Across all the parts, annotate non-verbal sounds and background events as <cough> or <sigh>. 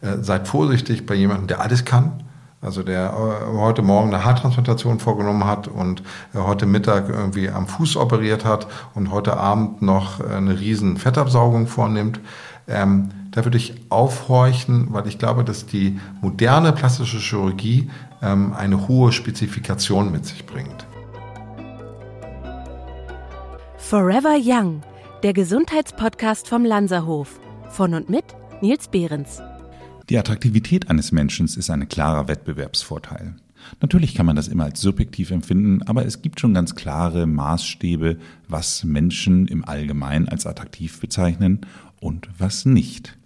äh, seid vorsichtig bei jemandem, der alles kann. Also der äh, heute Morgen eine Haartransplantation vorgenommen hat und äh, heute Mittag irgendwie am Fuß operiert hat und heute Abend noch eine riesen Fettabsaugung vornimmt. Ähm, da würde ich aufhorchen, weil ich glaube, dass die moderne plastische Chirurgie ähm, eine hohe Spezifikation mit sich bringt. Forever Young, der Gesundheitspodcast vom Lanzerhof. Von und mit Nils Behrens. Die Attraktivität eines Menschen ist ein klarer Wettbewerbsvorteil. Natürlich kann man das immer als subjektiv empfinden, aber es gibt schon ganz klare Maßstäbe, was Menschen im Allgemeinen als attraktiv bezeichnen und was nicht.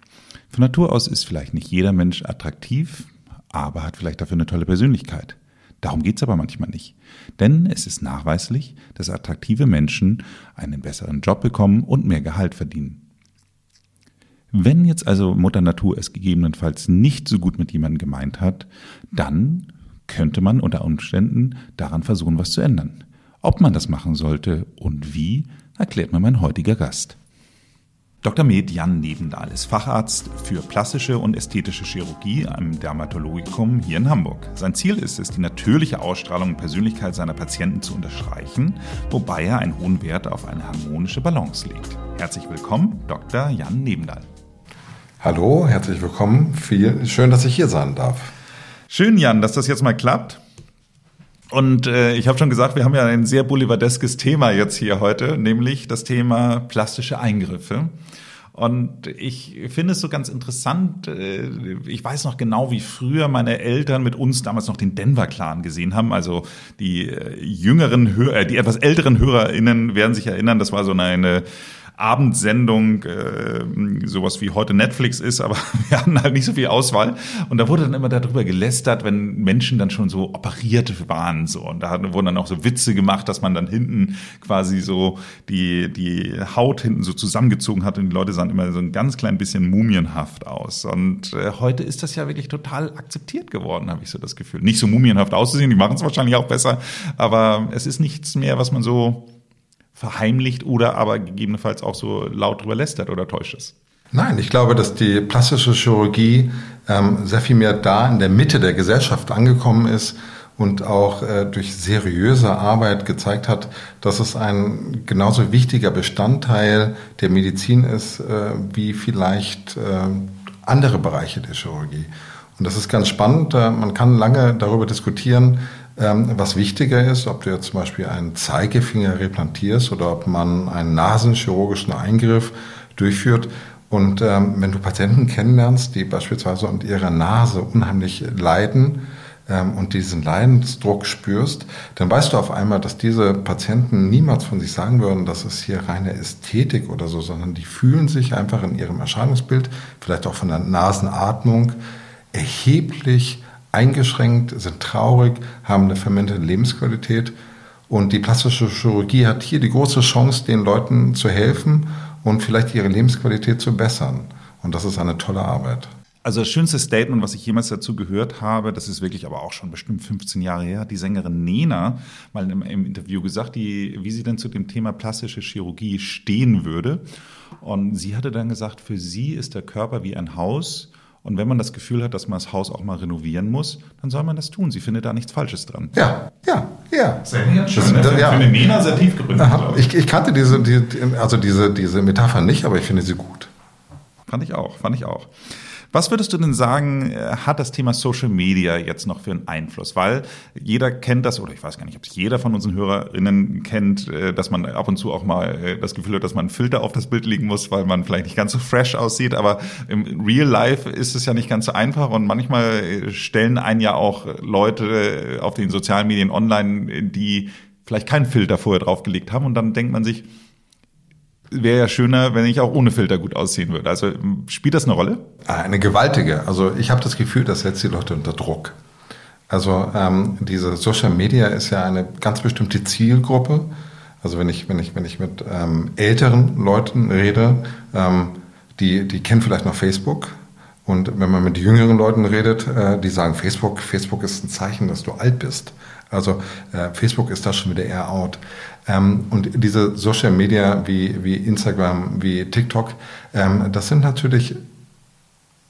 Von Natur aus ist vielleicht nicht jeder Mensch attraktiv, aber hat vielleicht dafür eine tolle Persönlichkeit. Darum geht es aber manchmal nicht. Denn es ist nachweislich, dass attraktive Menschen einen besseren Job bekommen und mehr Gehalt verdienen. Wenn jetzt also Mutter Natur es gegebenenfalls nicht so gut mit jemandem gemeint hat, dann könnte man unter Umständen daran versuchen, was zu ändern. Ob man das machen sollte und wie, erklärt mir mein heutiger Gast. Dr. Med Jan Nebendahl ist Facharzt für plastische und ästhetische Chirurgie am Dermatologikum hier in Hamburg. Sein Ziel ist es, die natürliche Ausstrahlung und Persönlichkeit seiner Patienten zu unterstreichen, wobei er einen hohen Wert auf eine harmonische Balance legt. Herzlich willkommen, Dr. Jan Nebendahl. Hallo, herzlich willkommen. Viel, schön, dass ich hier sein darf. Schön, Jan, dass das jetzt mal klappt. Und äh, ich habe schon gesagt, wir haben ja ein sehr boulevardeskes Thema jetzt hier heute, nämlich das Thema plastische Eingriffe. Und ich finde es so ganz interessant. Äh, ich weiß noch genau, wie früher meine Eltern mit uns damals noch den Denver Clan gesehen haben. Also die äh, jüngeren, Hörer, die etwas älteren HörerInnen werden sich erinnern, das war so eine Abendsendung, äh, sowas wie heute Netflix ist, aber <laughs> wir hatten halt nicht so viel Auswahl. Und da wurde dann immer darüber gelästert, wenn Menschen dann schon so operiert waren. So. Und da wurden dann auch so Witze gemacht, dass man dann hinten quasi so die, die Haut hinten so zusammengezogen hat und die Leute sahen immer so ein ganz klein bisschen mumienhaft aus. Und äh, heute ist das ja wirklich total akzeptiert geworden, habe ich so das Gefühl. Nicht so mumienhaft auszusehen, die machen es wahrscheinlich auch besser, aber es ist nichts mehr, was man so verheimlicht oder aber gegebenenfalls auch so laut drüber lästert oder täuscht es? Nein, ich glaube, dass die plastische Chirurgie ähm, sehr viel mehr da in der Mitte der Gesellschaft angekommen ist und auch äh, durch seriöse Arbeit gezeigt hat, dass es ein genauso wichtiger Bestandteil der Medizin ist, äh, wie vielleicht äh, andere Bereiche der Chirurgie. Und das ist ganz spannend. Äh, man kann lange darüber diskutieren, was wichtiger ist, ob du jetzt zum Beispiel einen Zeigefinger replantierst oder ob man einen nasenchirurgischen Eingriff durchführt. Und ähm, wenn du Patienten kennenlernst, die beispielsweise unter ihrer Nase unheimlich leiden ähm, und diesen Leidensdruck spürst, dann weißt du auf einmal, dass diese Patienten niemals von sich sagen würden, dass es hier reine Ästhetik oder so, sondern die fühlen sich einfach in ihrem Erscheinungsbild, vielleicht auch von der Nasenatmung, erheblich eingeschränkt, sind traurig, haben eine verminderte Lebensqualität. Und die plastische Chirurgie hat hier die große Chance, den Leuten zu helfen und vielleicht ihre Lebensqualität zu bessern. Und das ist eine tolle Arbeit. Also das schönste Statement, was ich jemals dazu gehört habe, das ist wirklich aber auch schon bestimmt 15 Jahre her, hat die Sängerin Nena mal im, im Interview gesagt, die, wie sie denn zu dem Thema plastische Chirurgie stehen würde. Und sie hatte dann gesagt, für sie ist der Körper wie ein Haus und wenn man das Gefühl hat, dass man das Haus auch mal renovieren muss, dann soll man das tun. Sie findet da nichts Falsches dran. Ja, ja, ja. Sehr schön. Das, das, ja. Für eine Nena sehr tief gegründet. Ich, ich, kannte diese, die, also diese, diese Metapher nicht, aber ich finde sie gut. Fand ich auch, fand ich auch. Was würdest du denn sagen, äh, hat das Thema Social Media jetzt noch für einen Einfluss? Weil jeder kennt das, oder ich weiß gar nicht, ob es jeder von unseren HörerInnen kennt, äh, dass man ab und zu auch mal äh, das Gefühl hat, dass man einen Filter auf das Bild legen muss, weil man vielleicht nicht ganz so fresh aussieht. Aber im Real Life ist es ja nicht ganz so einfach und manchmal stellen einen ja auch Leute auf den sozialen Medien online, die vielleicht keinen Filter vorher draufgelegt haben und dann denkt man sich, wäre ja schöner, wenn ich auch ohne Filter gut aussehen würde. Also spielt das eine Rolle? Ah, eine gewaltige. Also ich habe das Gefühl, das setzt die Leute unter Druck. Also ähm, diese Social Media ist ja eine ganz bestimmte Zielgruppe. Also wenn ich, wenn ich, wenn ich mit ähm, älteren Leuten rede, ähm, die, die kennen vielleicht noch Facebook. Und wenn man mit jüngeren Leuten redet, äh, die sagen, Facebook, Facebook ist ein Zeichen, dass du alt bist. Also äh, Facebook ist da schon wieder eher out. Ähm, und diese Social Media wie, wie Instagram, wie TikTok, ähm, das sind natürlich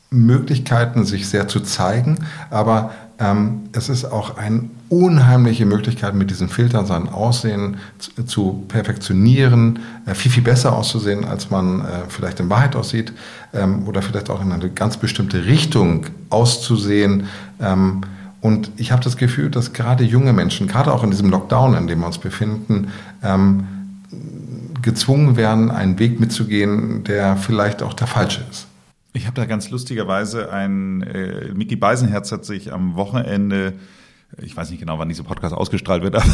Möglichkeiten, sich sehr zu zeigen, aber ähm, es ist auch eine unheimliche Möglichkeit, mit diesen Filtern sein Aussehen zu, zu perfektionieren, äh, viel, viel besser auszusehen, als man äh, vielleicht in Wahrheit aussieht, ähm, oder vielleicht auch in eine ganz bestimmte Richtung auszusehen. Ähm, und ich habe das Gefühl, dass gerade junge Menschen, gerade auch in diesem Lockdown, in dem wir uns befinden, ähm, gezwungen werden, einen Weg mitzugehen, der vielleicht auch der falsche ist. Ich habe da ganz lustigerweise ein, äh, Mickey Beisenherz hat sich am Wochenende ich weiß nicht genau, wann dieser Podcast ausgestrahlt wird, <laughs> aber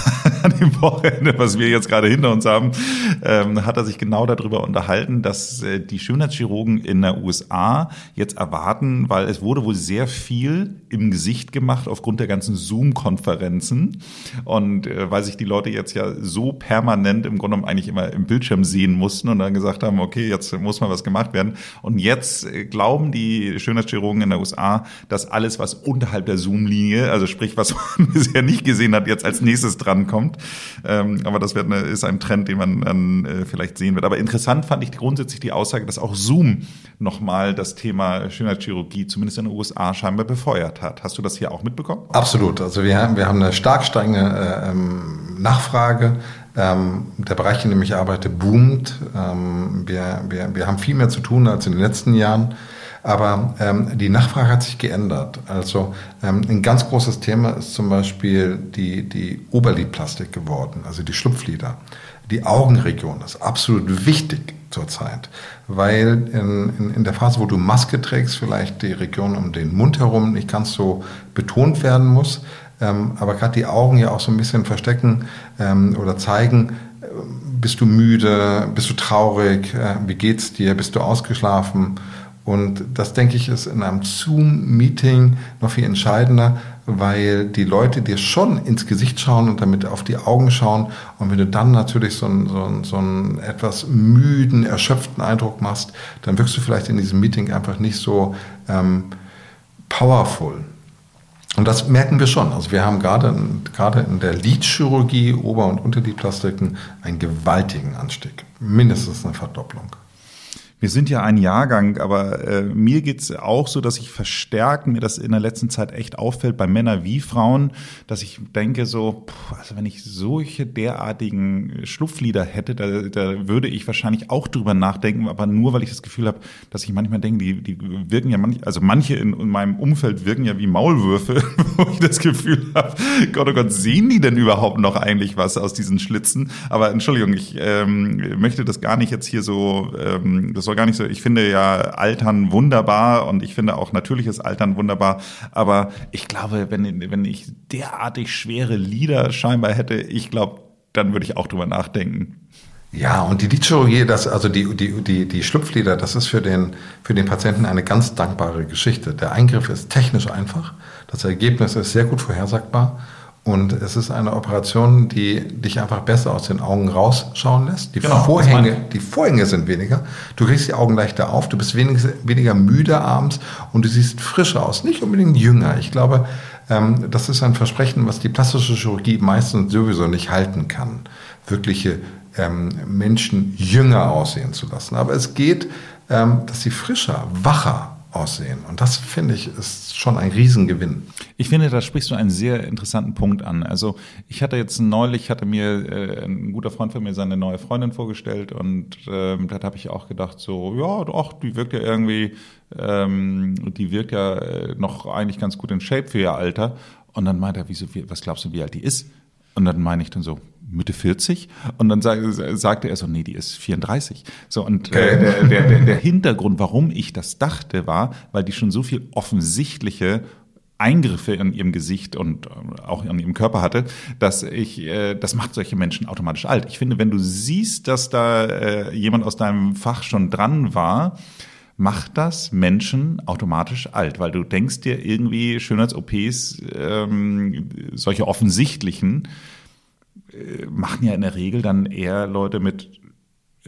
an dem Wochenende, was wir jetzt gerade hinter uns haben, ähm, hat er sich genau darüber unterhalten, dass äh, die Schönheitschirurgen in der USA jetzt erwarten, weil es wurde wohl sehr viel im Gesicht gemacht aufgrund der ganzen Zoom-Konferenzen. Und äh, weil sich die Leute jetzt ja so permanent im Grunde genommen eigentlich immer im Bildschirm sehen mussten und dann gesagt haben, okay, jetzt muss mal was gemacht werden. Und jetzt äh, glauben die Schönheitschirurgen in der USA, dass alles, was unterhalb der Zoom-Linie, also sprich, was <laughs> bisher nicht gesehen hat, jetzt als nächstes drankommt. Ähm, aber das wird eine, ist ein Trend, den man dann äh, vielleicht sehen wird. Aber interessant fand ich grundsätzlich die Aussage, dass auch Zoom nochmal das Thema Schönheitschirurgie zumindest in den USA scheinbar befeuert hat. Hast du das hier auch mitbekommen? Absolut. Also wir haben, wir haben eine stark steigende äh, ähm, Nachfrage. Ähm, der Bereich, in dem ich arbeite, boomt. Ähm, wir, wir, wir haben viel mehr zu tun als in den letzten Jahren. Aber ähm, die Nachfrage hat sich geändert. Also ähm, ein ganz großes Thema ist zum Beispiel die, die Oberlidplastik geworden, also die Schlupflider. Die Augenregion ist absolut wichtig zurzeit, weil in, in, in der Phase, wo du Maske trägst, vielleicht die Region um den Mund herum nicht ganz so betont werden muss. Ähm, aber gerade die Augen ja auch so ein bisschen verstecken ähm, oder zeigen, äh, bist du müde, bist du traurig, äh, wie geht's dir, bist du ausgeschlafen? Und das, denke ich, ist in einem Zoom-Meeting noch viel entscheidender, weil die Leute dir schon ins Gesicht schauen und damit auf die Augen schauen. Und wenn du dann natürlich so einen, so einen, so einen etwas müden, erschöpften Eindruck machst, dann wirkst du vielleicht in diesem Meeting einfach nicht so ähm, powerful. Und das merken wir schon. Also wir haben gerade, gerade in der Lidchirurgie, Ober- und Unterlidplastiken, einen gewaltigen Anstieg. Mindestens eine Verdopplung. Wir sind ja ein Jahrgang, aber äh, mir geht's auch so, dass ich verstärkt mir das in der letzten Zeit echt auffällt, bei Männern wie Frauen, dass ich denke so, puh, also wenn ich solche derartigen Schlupflieder hätte, da, da würde ich wahrscheinlich auch drüber nachdenken, aber nur, weil ich das Gefühl habe, dass ich manchmal denke, die, die wirken ja manch, also manche in, in meinem Umfeld wirken ja wie Maulwürfe, <laughs> wo ich das Gefühl habe, Gott, oh Gott, sehen die denn überhaupt noch eigentlich was aus diesen Schlitzen? Aber Entschuldigung, ich ähm, möchte das gar nicht jetzt hier so ähm, das soll gar nicht so, ich finde ja Altern wunderbar und ich finde auch natürliches Altern wunderbar, aber ich glaube, wenn, wenn ich derartig schwere Lieder scheinbar hätte, ich glaube, dann würde ich auch drüber nachdenken. Ja, und die Lidchirurgie, das, also die, die, die, die Schlupflider, das ist für den, für den Patienten eine ganz dankbare Geschichte. Der Eingriff ist technisch einfach, das Ergebnis ist sehr gut vorhersagbar und es ist eine Operation, die dich einfach besser aus den Augen rausschauen lässt. Die, genau, Vorhänge, die Vorhänge sind weniger. Du kriegst die Augen leichter auf. Du bist weniger, weniger müde abends und du siehst frischer aus. Nicht unbedingt jünger. Ich glaube, ähm, das ist ein Versprechen, was die plastische Chirurgie meistens sowieso nicht halten kann. Wirkliche ähm, Menschen jünger aussehen zu lassen. Aber es geht, ähm, dass sie frischer, wacher aussehen. Und das finde ich ist schon ein Riesengewinn. Ich finde, da sprichst du einen sehr interessanten Punkt an. Also ich hatte jetzt neulich, hatte mir äh, ein guter Freund von mir seine neue Freundin vorgestellt und ähm, da habe ich auch gedacht, so, ja, doch, die wirkt ja irgendwie, ähm, die wirkt ja äh, noch eigentlich ganz gut in Shape für ihr Alter. Und dann meinte er, wieso, was glaubst du, wie alt die ist? Und dann meine ich dann so, Mitte 40 und dann sag, sagte er so, nee, die ist 34. So und äh, der, der, der, der Hintergrund, warum ich das dachte, war, weil die schon so viel offensichtliche Eingriffe in ihrem Gesicht und äh, auch in ihrem Körper hatte, dass ich, äh, das macht solche Menschen automatisch alt. Ich finde, wenn du siehst, dass da äh, jemand aus deinem Fach schon dran war, macht das Menschen automatisch alt, weil du denkst dir irgendwie Schönheits-OPs, ähm, solche offensichtlichen, machen ja in der Regel dann eher Leute mit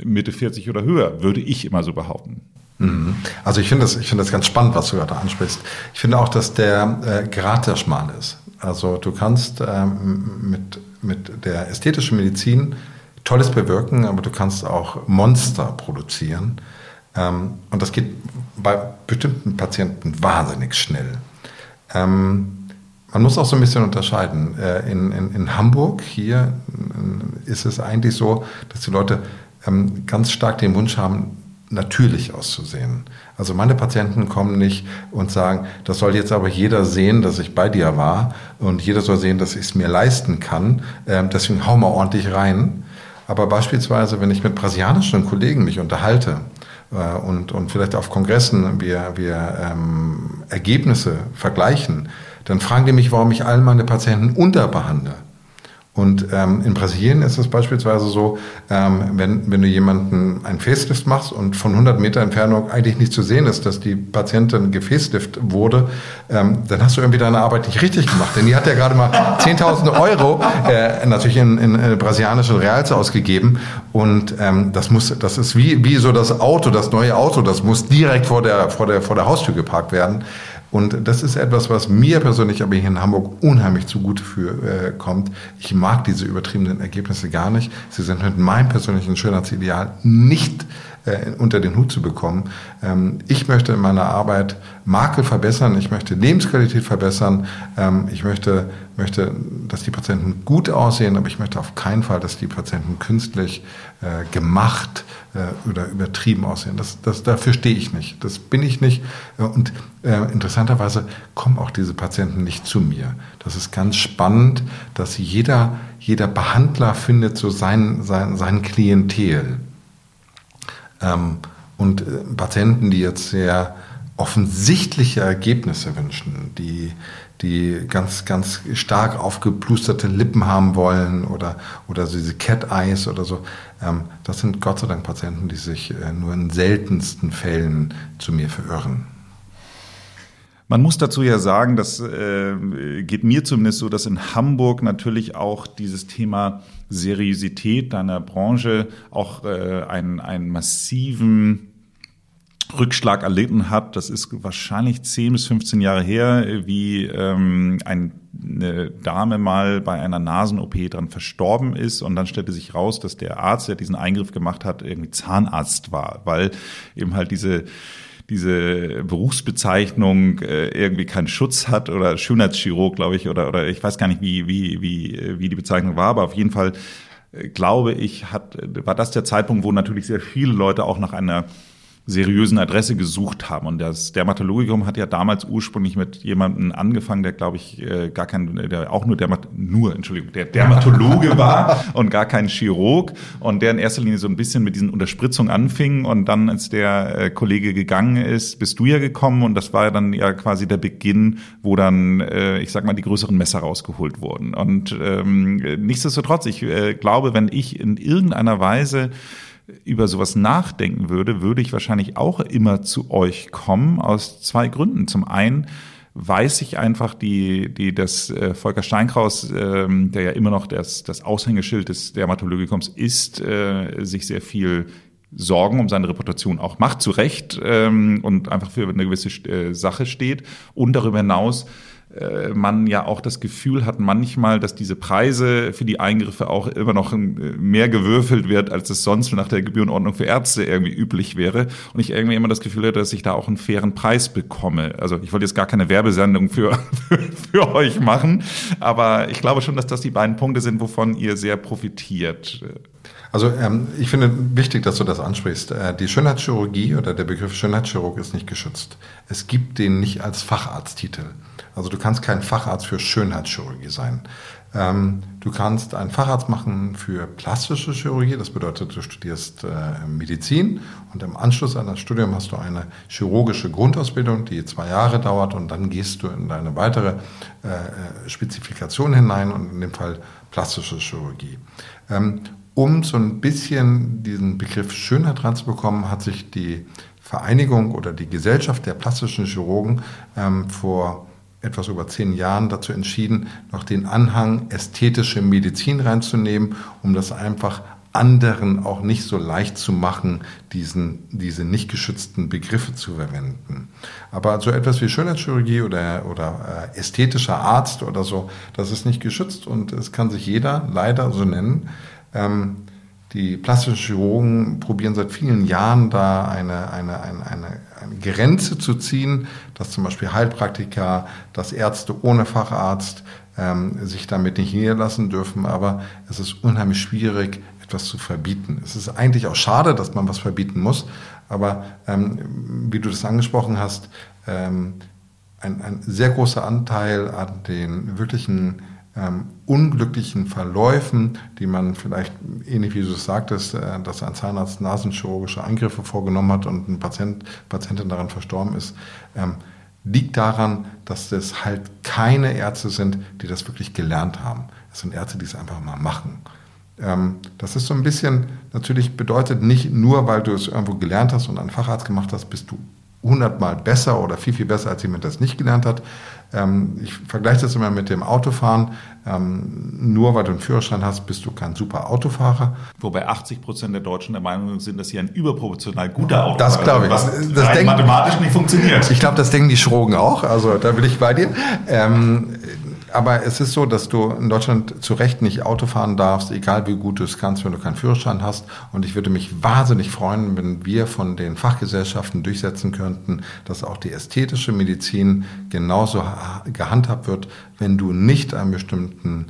Mitte 40 oder höher, würde ich immer so behaupten. Mhm. Also ich finde das, ich das ganz spannend, was du gerade ansprichst. Ich finde auch, dass der äh, Grad der schmal ist. Also du kannst ähm, mit, mit der ästhetischen Medizin Tolles bewirken, aber du kannst auch Monster produzieren. Ähm, und das geht bei bestimmten Patienten wahnsinnig schnell. Ähm, man muss auch so ein bisschen unterscheiden. Äh, in, in, in Hamburg hier äh, ist es eigentlich so, dass die Leute ähm, ganz stark den Wunsch haben, natürlich auszusehen. Also meine Patienten kommen nicht und sagen, das soll jetzt aber jeder sehen, dass ich bei dir war und jeder soll sehen, dass ich es mir leisten kann. Ähm, deswegen hau mal ordentlich rein. Aber beispielsweise, wenn ich mit brasilianischen Kollegen mich unterhalte äh, und, und vielleicht auf Kongressen wir, wir ähm, Ergebnisse vergleichen, dann fragen die mich, warum ich all meine Patienten unterbehandle. Und ähm, in Brasilien ist es beispielsweise so, ähm, wenn, wenn du jemanden ein Facelift machst und von 100 Meter Entfernung eigentlich nicht zu sehen ist, dass die Patientin gefacelift wurde, ähm, dann hast du irgendwie deine Arbeit nicht richtig gemacht. Denn die hat ja gerade mal 10.000 Euro äh, natürlich in, in, in brasilianischen Reals ausgegeben. Und ähm, das muss, das ist wie, wie so das Auto, das neue Auto, das muss direkt vor der, vor der, vor der Haustür geparkt werden. Und das ist etwas, was mir persönlich aber hier in Hamburg unheimlich zugute für, äh, kommt. Ich mag diese übertriebenen Ergebnisse gar nicht. Sie sind mit meinem persönlichen Schönheitsideal nicht äh, unter den Hut zu bekommen. Ähm, ich möchte in meiner Arbeit Makel verbessern, ich möchte Lebensqualität verbessern, ähm, ich möchte, möchte, dass die Patienten gut aussehen, aber ich möchte auf keinen Fall, dass die Patienten künstlich äh, gemacht äh, oder übertrieben aussehen. Das, das, dafür stehe ich nicht. Das bin ich nicht. Äh, und äh, interessanterweise kommen auch diese Patienten nicht zu mir. Das ist ganz spannend, dass jeder, jeder Behandler findet so sein, sein, sein Klientel. Ähm, und äh, Patienten, die jetzt sehr offensichtliche Ergebnisse wünschen, die, die ganz, ganz stark aufgeplusterte Lippen haben wollen oder, oder so diese Cat Eyes oder so. Ähm, das sind Gott sei Dank Patienten, die sich äh, nur in seltensten Fällen zu mir verirren. Man muss dazu ja sagen, das äh, geht mir zumindest so, dass in Hamburg natürlich auch dieses Thema Seriosität deiner Branche auch äh, einen, einen massiven Rückschlag erlitten hat. Das ist wahrscheinlich 10 bis 15 Jahre her, wie ähm, eine Dame mal bei einer Nasen-OP dran verstorben ist und dann stellte sich raus, dass der Arzt, der diesen Eingriff gemacht hat, irgendwie Zahnarzt war, weil eben halt diese diese Berufsbezeichnung äh, irgendwie keinen Schutz hat oder Schönheitschirurg, glaube ich, oder, oder ich weiß gar nicht, wie, wie, wie, wie die Bezeichnung war, aber auf jeden Fall äh, glaube ich, hat, war das der Zeitpunkt, wo natürlich sehr viele Leute auch nach einer seriösen Adresse gesucht haben. Und das Dermatologikum hat ja damals ursprünglich mit jemandem angefangen, der, glaube ich, äh, gar kein, der auch nur Dermat nur, Entschuldigung, der Dermatologe <laughs> war und gar kein Chirurg und der in erster Linie so ein bisschen mit diesen Unterspritzungen anfing. Und dann, als der äh, Kollege gegangen ist, bist du ja gekommen und das war ja dann ja quasi der Beginn, wo dann, äh, ich sag mal, die größeren Messer rausgeholt wurden. Und ähm, nichtsdestotrotz, ich äh, glaube, wenn ich in irgendeiner Weise über sowas nachdenken würde, würde ich wahrscheinlich auch immer zu euch kommen, aus zwei Gründen. Zum einen weiß ich einfach, die, die, das äh, Volker Steinkraus, ähm, der ja immer noch das, das Aushängeschild des Dermatologikums ist, äh, sich sehr viel Sorgen um seine Reputation auch macht, zu Recht ähm, und einfach für eine gewisse äh, Sache steht. Und darüber hinaus man ja auch das Gefühl hat manchmal, dass diese Preise für die Eingriffe auch immer noch mehr gewürfelt wird, als es sonst nach der Gebührenordnung für Ärzte irgendwie üblich wäre. Und ich irgendwie immer das Gefühl hatte, dass ich da auch einen fairen Preis bekomme. Also ich wollte jetzt gar keine Werbesendung für, für, <laughs> für euch machen, aber ich glaube schon, dass das die beiden Punkte sind, wovon ihr sehr profitiert. Also ähm, ich finde wichtig, dass du das ansprichst. Äh, die Schönheitschirurgie oder der Begriff Schönheitschirurg ist nicht geschützt. Es gibt den nicht als Facharzttitel. Also du kannst kein Facharzt für Schönheitschirurgie sein. Ähm, du kannst einen Facharzt machen für plastische Chirurgie, das bedeutet, du studierst äh, Medizin und im Anschluss an das Studium hast du eine chirurgische Grundausbildung, die zwei Jahre dauert und dann gehst du in deine weitere äh, Spezifikation hinein und in dem Fall plastische Chirurgie. Ähm, um so ein bisschen diesen Begriff Schönheit ranzubekommen, hat sich die Vereinigung oder die Gesellschaft der plastischen Chirurgen ähm, vor etwas über zehn Jahren dazu entschieden, noch den Anhang ästhetische Medizin reinzunehmen, um das einfach anderen auch nicht so leicht zu machen, diesen, diese nicht geschützten Begriffe zu verwenden. Aber so etwas wie Schönheitschirurgie oder, oder äh, ästhetischer Arzt oder so, das ist nicht geschützt und es kann sich jeder leider so nennen. Ähm, die plastischen Chirurgen probieren seit vielen Jahren da eine, eine, eine, eine eine Grenze zu ziehen, dass zum Beispiel Heilpraktiker, dass Ärzte ohne Facharzt ähm, sich damit nicht niederlassen dürfen. Aber es ist unheimlich schwierig, etwas zu verbieten. Es ist eigentlich auch schade, dass man was verbieten muss. Aber ähm, wie du das angesprochen hast, ähm, ein, ein sehr großer Anteil an den wirklichen ähm, unglücklichen Verläufen, die man vielleicht, ähnlich wie du es sagtest, äh, dass ein Zahnarzt nasenchirurgische Eingriffe vorgenommen hat und ein Patient, Patientin daran verstorben ist, ähm, liegt daran, dass es halt keine Ärzte sind, die das wirklich gelernt haben. Es sind Ärzte, die es einfach mal machen. Ähm, das ist so ein bisschen, natürlich bedeutet nicht nur, weil du es irgendwo gelernt hast und einen Facharzt gemacht hast, bist du hundertmal besser oder viel, viel besser, als jemand, der es nicht gelernt hat. Ähm, ich vergleiche das immer mit dem Autofahren. Ähm, nur weil du einen Führerschein hast, bist du kein super Autofahrer. Wobei 80 Prozent der Deutschen der Meinung sind, dass sie ein überproportional guter Autofahrer Das glaube ich. Was das denk, mathematisch nicht funktioniert. Ich glaube, das denken die Schrogen auch. Also da bin ich bei dir. Ähm, aber es ist so, dass du in Deutschland zu Recht nicht Auto fahren darfst, egal wie gut du es kannst, wenn du keinen Führerschein hast. Und ich würde mich wahnsinnig freuen, wenn wir von den Fachgesellschaften durchsetzen könnten, dass auch die ästhetische Medizin genauso gehandhabt wird, wenn du nicht einen bestimmten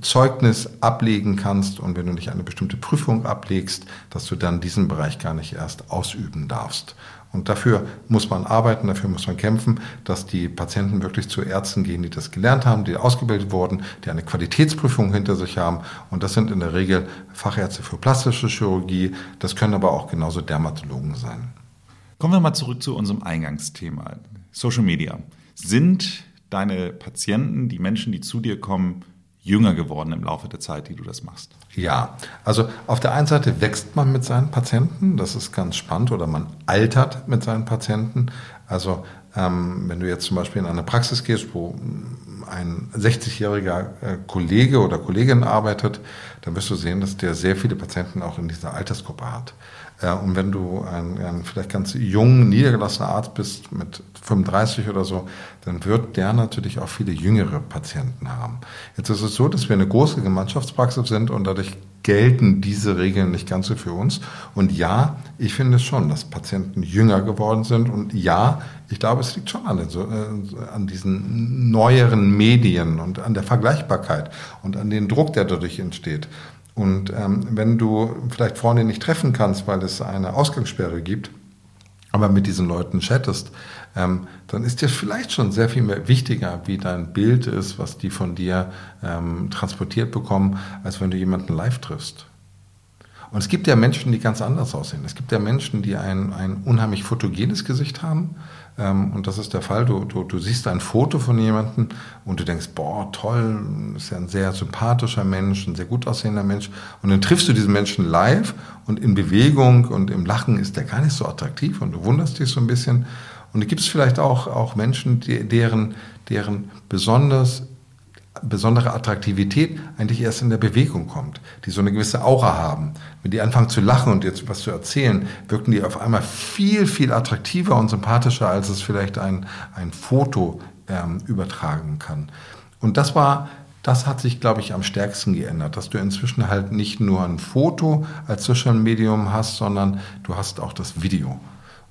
Zeugnis ablegen kannst und wenn du nicht eine bestimmte Prüfung ablegst, dass du dann diesen Bereich gar nicht erst ausüben darfst. Und dafür muss man arbeiten, dafür muss man kämpfen, dass die Patienten wirklich zu Ärzten gehen, die das gelernt haben, die ausgebildet wurden, die eine Qualitätsprüfung hinter sich haben. Und das sind in der Regel Fachärzte für plastische Chirurgie. Das können aber auch genauso Dermatologen sein. Kommen wir mal zurück zu unserem Eingangsthema. Social Media. Sind deine Patienten, die Menschen, die zu dir kommen, jünger geworden im Laufe der Zeit, die du das machst? Ja, also auf der einen Seite wächst man mit seinen Patienten, das ist ganz spannend, oder man altert mit seinen Patienten. Also ähm, wenn du jetzt zum Beispiel in eine Praxis gehst, wo ein 60-jähriger äh, Kollege oder Kollegin arbeitet, dann wirst du sehen, dass der sehr viele Patienten auch in dieser Altersgruppe hat. Äh, und wenn du ein, ein vielleicht ganz jung, niedergelassener Arzt bist mit 35 oder so, dann wird der natürlich auch viele jüngere Patienten haben. Jetzt ist es so, dass wir eine große Gemeinschaftspraxis sind und dadurch gelten diese Regeln nicht ganz so für uns. Und ja, ich finde schon, dass Patienten jünger geworden sind. Und ja, ich glaube, es liegt schon an, den, äh, an diesen neueren Medien und an der Vergleichbarkeit und an den Druck, der dadurch entsteht. Und ähm, wenn du vielleicht Freunde nicht treffen kannst, weil es eine Ausgangssperre gibt, aber mit diesen Leuten chattest, ähm, dann ist dir vielleicht schon sehr viel mehr wichtiger, wie dein Bild ist, was die von dir ähm, transportiert bekommen, als wenn du jemanden live triffst. Und es gibt ja Menschen, die ganz anders aussehen. Es gibt ja Menschen, die ein, ein unheimlich fotogenes Gesicht haben und das ist der Fall. Du, du, du siehst ein Foto von jemandem und du denkst, boah, toll, ist ja ein sehr sympathischer Mensch, ein sehr gut aussehender Mensch. Und dann triffst du diesen Menschen live und in Bewegung und im Lachen ist der gar nicht so attraktiv und du wunderst dich so ein bisschen. Und da gibt es vielleicht auch, auch Menschen, deren, deren besonders besondere Attraktivität eigentlich erst in der Bewegung kommt, die so eine gewisse Aura haben. Wenn die anfangen zu lachen und jetzt was zu erzählen, wirken die auf einmal viel, viel attraktiver und sympathischer, als es vielleicht ein, ein Foto ähm, übertragen kann. Und das war, das hat sich, glaube ich, am stärksten geändert, dass du inzwischen halt nicht nur ein Foto als Social Medium hast, sondern du hast auch das Video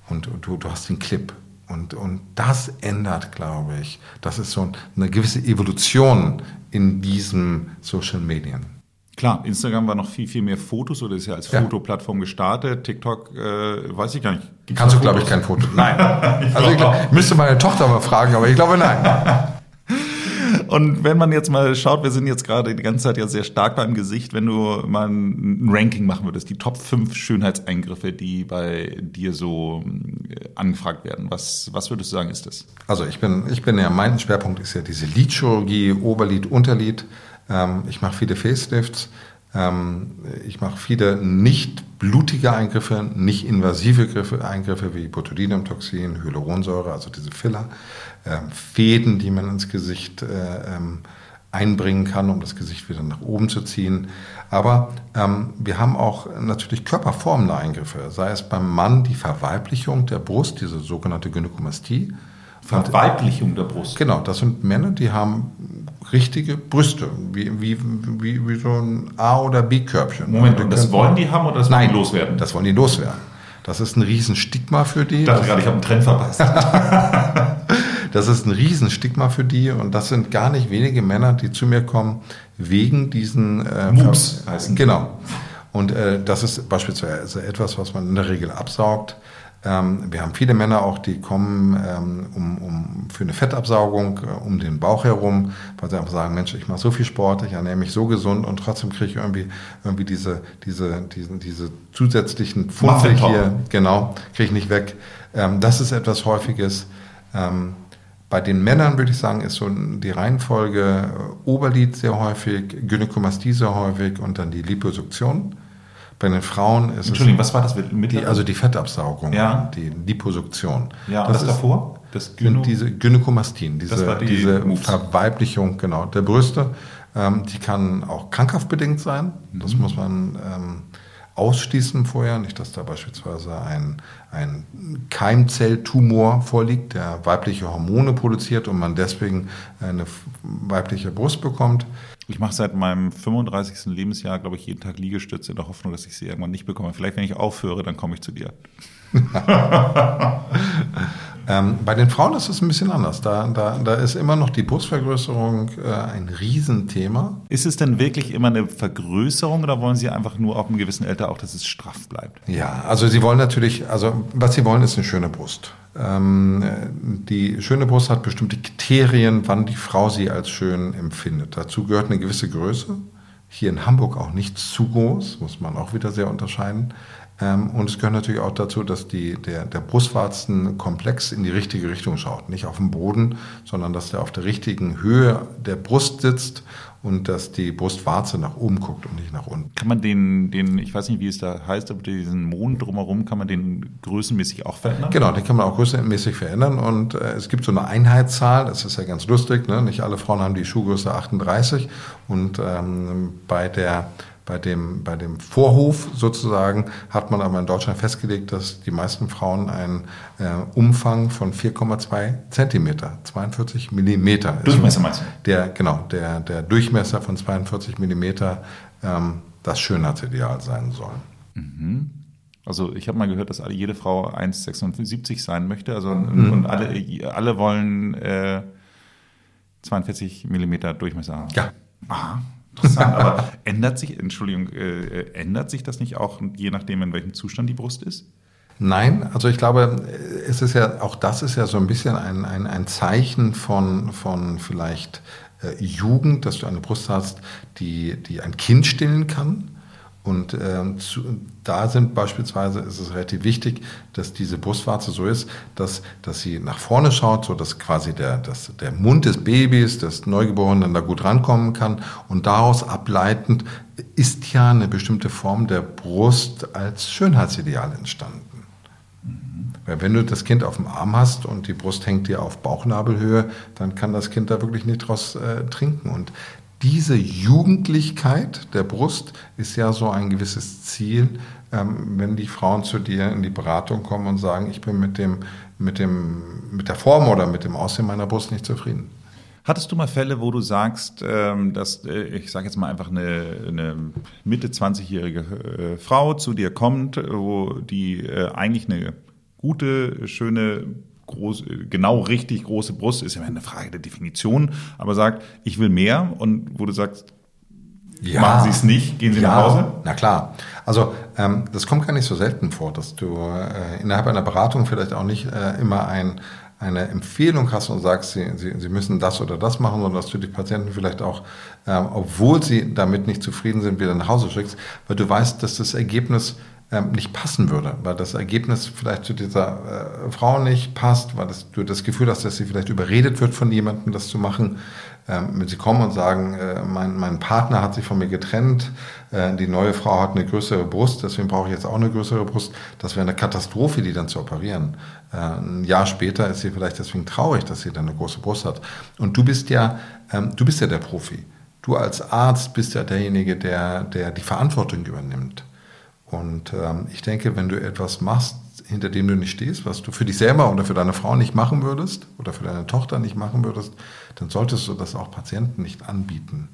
und du, du hast den Clip. Und, und das ändert, glaube ich, das ist so eine gewisse Evolution in diesen Social Medien. Klar, Instagram war noch viel, viel mehr Fotos oder ist ja als ja. Fotoplattform gestartet. TikTok, äh, weiß ich gar nicht. Gibt's Kannst du, glaube ich, kein Foto. <laughs> Nein. <laughs> also ich glaub, müsste meine Tochter mal fragen, aber ich glaube nein. <laughs> Und wenn man jetzt mal schaut, wir sind jetzt gerade die ganze Zeit ja sehr stark beim Gesicht, wenn du mal ein Ranking machen würdest, die Top 5 Schönheitseingriffe, die bei dir so äh, angefragt werden, was, was würdest du sagen, ist das? Also ich bin, ich bin ja, mein Schwerpunkt ist ja diese Lidchirurgie, Oberlid, Unterlid. Ähm, ich mache viele Facelifts. Ähm, ich mache viele nicht blutige Eingriffe, nicht invasive Griffe, Eingriffe wie Botulinumtoxin, Hyaluronsäure, also diese Filler, ähm, Fäden, die man ins Gesicht äh, ähm, einbringen kann, um das Gesicht wieder nach oben zu ziehen. Aber ähm, wir haben auch natürlich körperformende Eingriffe, sei es beim Mann die Verweiblichung der Brust, diese sogenannte Gynäkomastie. Verweiblichung der Brust. Genau, das sind Männer, die haben richtige Brüste, wie, wie, wie, wie so ein A- oder B-Körbchen. Moment, und das wollen die haben oder das wollen die loswerden? Das wollen die loswerden. Das ist ein Riesenstigma für die. Ich dachte gerade, ich habe einen Trend verpasst. <laughs> das ist ein Riesenstigma für die und das sind gar nicht wenige Männer, die zu mir kommen wegen diesen äh, Moves heißen. Genau. Und äh, das ist beispielsweise etwas, was man in der Regel absaugt. Ähm, wir haben viele Männer auch, die kommen ähm, um, um, für eine Fettabsaugung äh, um den Bauch herum, weil sie einfach sagen, Mensch, ich mache so viel Sport, ich ernähre mich so gesund und trotzdem kriege ich irgendwie, irgendwie diese, diese, diese, diese zusätzlichen Pfunde hier, genau, kriege ich nicht weg. Ähm, das ist etwas Häufiges. Ähm, bei den Männern würde ich sagen, ist so die Reihenfolge äh, Oberlid sehr häufig, Gynäkomastie sehr häufig und dann die Liposuktion. Bei den Frauen ist Entschuldigung, was war das mit die, Also die Fettabsaugung, ja. die Liposuktion. Ja, das, das davor? Das Gyno diese Gynäkomastien, diese, die diese Verweiblichung genau, der Brüste. Ähm, die kann auch krankhaft bedingt sein. Das mhm. muss man ähm, ausschließen vorher. Nicht, dass da beispielsweise ein, ein Keimzelltumor vorliegt, der weibliche Hormone produziert und man deswegen eine weibliche Brust bekommt. Ich mache seit meinem 35. Lebensjahr, glaube ich, jeden Tag Liegestütze in der Hoffnung, dass ich sie irgendwann nicht bekomme. Vielleicht, wenn ich aufhöre, dann komme ich zu dir. <laughs> ähm, bei den Frauen ist es ein bisschen anders. Da, da, da ist immer noch die Brustvergrößerung äh, ein Riesenthema. Ist es denn wirklich immer eine Vergrößerung oder wollen Sie einfach nur auf einem gewissen Alter auch, dass es straff bleibt? Ja, also Sie wollen natürlich, also was Sie wollen, ist eine schöne Brust. Ähm, die schöne Brust hat bestimmte Kriterien, wann die Frau sie als schön empfindet. Dazu gehört eine gewisse Größe. Hier in Hamburg auch nicht zu groß, muss man auch wieder sehr unterscheiden. Ähm, und es gehört natürlich auch dazu, dass die, der, der Brustwarzenkomplex in die richtige Richtung schaut. Nicht auf dem Boden, sondern dass der auf der richtigen Höhe der Brust sitzt und dass die Brustwarze nach oben guckt und nicht nach unten. Kann man den, den ich weiß nicht, wie es da heißt, aber diesen Mond drumherum, kann man den größenmäßig auch verändern? Genau, den kann man auch größenmäßig verändern und äh, es gibt so eine Einheitszahl, das ist ja ganz lustig, ne? nicht alle Frauen haben die Schuhgröße 38 und ähm, bei der bei dem, bei dem Vorhof sozusagen hat man aber in Deutschland festgelegt, dass die meisten Frauen einen äh, Umfang von 4,2 Zentimeter, 42 Millimeter. Durchmesser meinst du? Der, genau, der, der Durchmesser von 42 Millimeter ähm, das Schönheitsideal sein soll. Mhm. Also ich habe mal gehört, dass alle, jede Frau 1,76 sein möchte. Also mhm. und alle, alle wollen äh, 42 Millimeter Durchmesser haben. Ja. Aha. Interessant, aber <laughs> ändert sich, Entschuldigung, äh, ändert sich das nicht auch je nachdem, in welchem Zustand die Brust ist? Nein, also ich glaube, es ist ja, auch das ist ja so ein bisschen ein, ein, ein Zeichen von, von vielleicht äh, Jugend, dass du eine Brust hast, die, die ein Kind stillen kann. Und ähm, zu, da sind beispielsweise ist es relativ wichtig, dass diese Brustwarze so ist, dass, dass sie nach vorne schaut, so dass quasi der, dass der Mund des Babys, des Neugeborenen da gut rankommen kann. Und daraus ableitend ist ja eine bestimmte Form der Brust als Schönheitsideal entstanden. Mhm. Weil wenn du das Kind auf dem Arm hast und die Brust hängt dir auf Bauchnabelhöhe, dann kann das Kind da wirklich nicht draus äh, trinken. Und diese Jugendlichkeit der Brust ist ja so ein gewisses Ziel, ähm, wenn die Frauen zu dir in die Beratung kommen und sagen, ich bin mit, dem, mit, dem, mit der Form oder mit dem Aussehen meiner Brust nicht zufrieden. Hattest du mal Fälle, wo du sagst, ähm, dass, äh, ich sage jetzt mal einfach eine, eine Mitte 20-jährige äh, Frau zu dir kommt, wo die äh, eigentlich eine gute, schöne groß, genau richtig große Brust, ist ja eine Frage der Definition, aber sagt, ich will mehr und wo du sagst, ja, machen Sie es nicht, gehen Sie ja, nach Hause? Na klar. Also ähm, das kommt gar nicht so selten vor, dass du äh, innerhalb einer Beratung vielleicht auch nicht äh, immer ein, eine Empfehlung hast und sagst, Sie, Sie, Sie müssen das oder das machen, sondern dass du die Patienten vielleicht auch, ähm, obwohl sie damit nicht zufrieden sind, wieder nach Hause schickst, weil du weißt, dass das Ergebnis ähm, nicht passen würde, weil das Ergebnis vielleicht zu dieser äh, Frau nicht passt, weil das, du das Gefühl hast, dass sie vielleicht überredet wird von jemandem, das zu machen. Ähm, wenn sie kommen und sagen, äh, mein, mein Partner hat sich von mir getrennt, äh, die neue Frau hat eine größere Brust, deswegen brauche ich jetzt auch eine größere Brust, das wäre eine Katastrophe, die dann zu operieren. Äh, ein Jahr später ist sie vielleicht deswegen traurig, dass sie dann eine große Brust hat. Und du bist ja, ähm, du bist ja der Profi. Du als Arzt bist ja derjenige, der, der die Verantwortung übernimmt. Und ähm, ich denke, wenn du etwas machst, hinter dem du nicht stehst, was du für dich selber oder für deine Frau nicht machen würdest oder für deine Tochter nicht machen würdest, dann solltest du das auch Patienten nicht anbieten.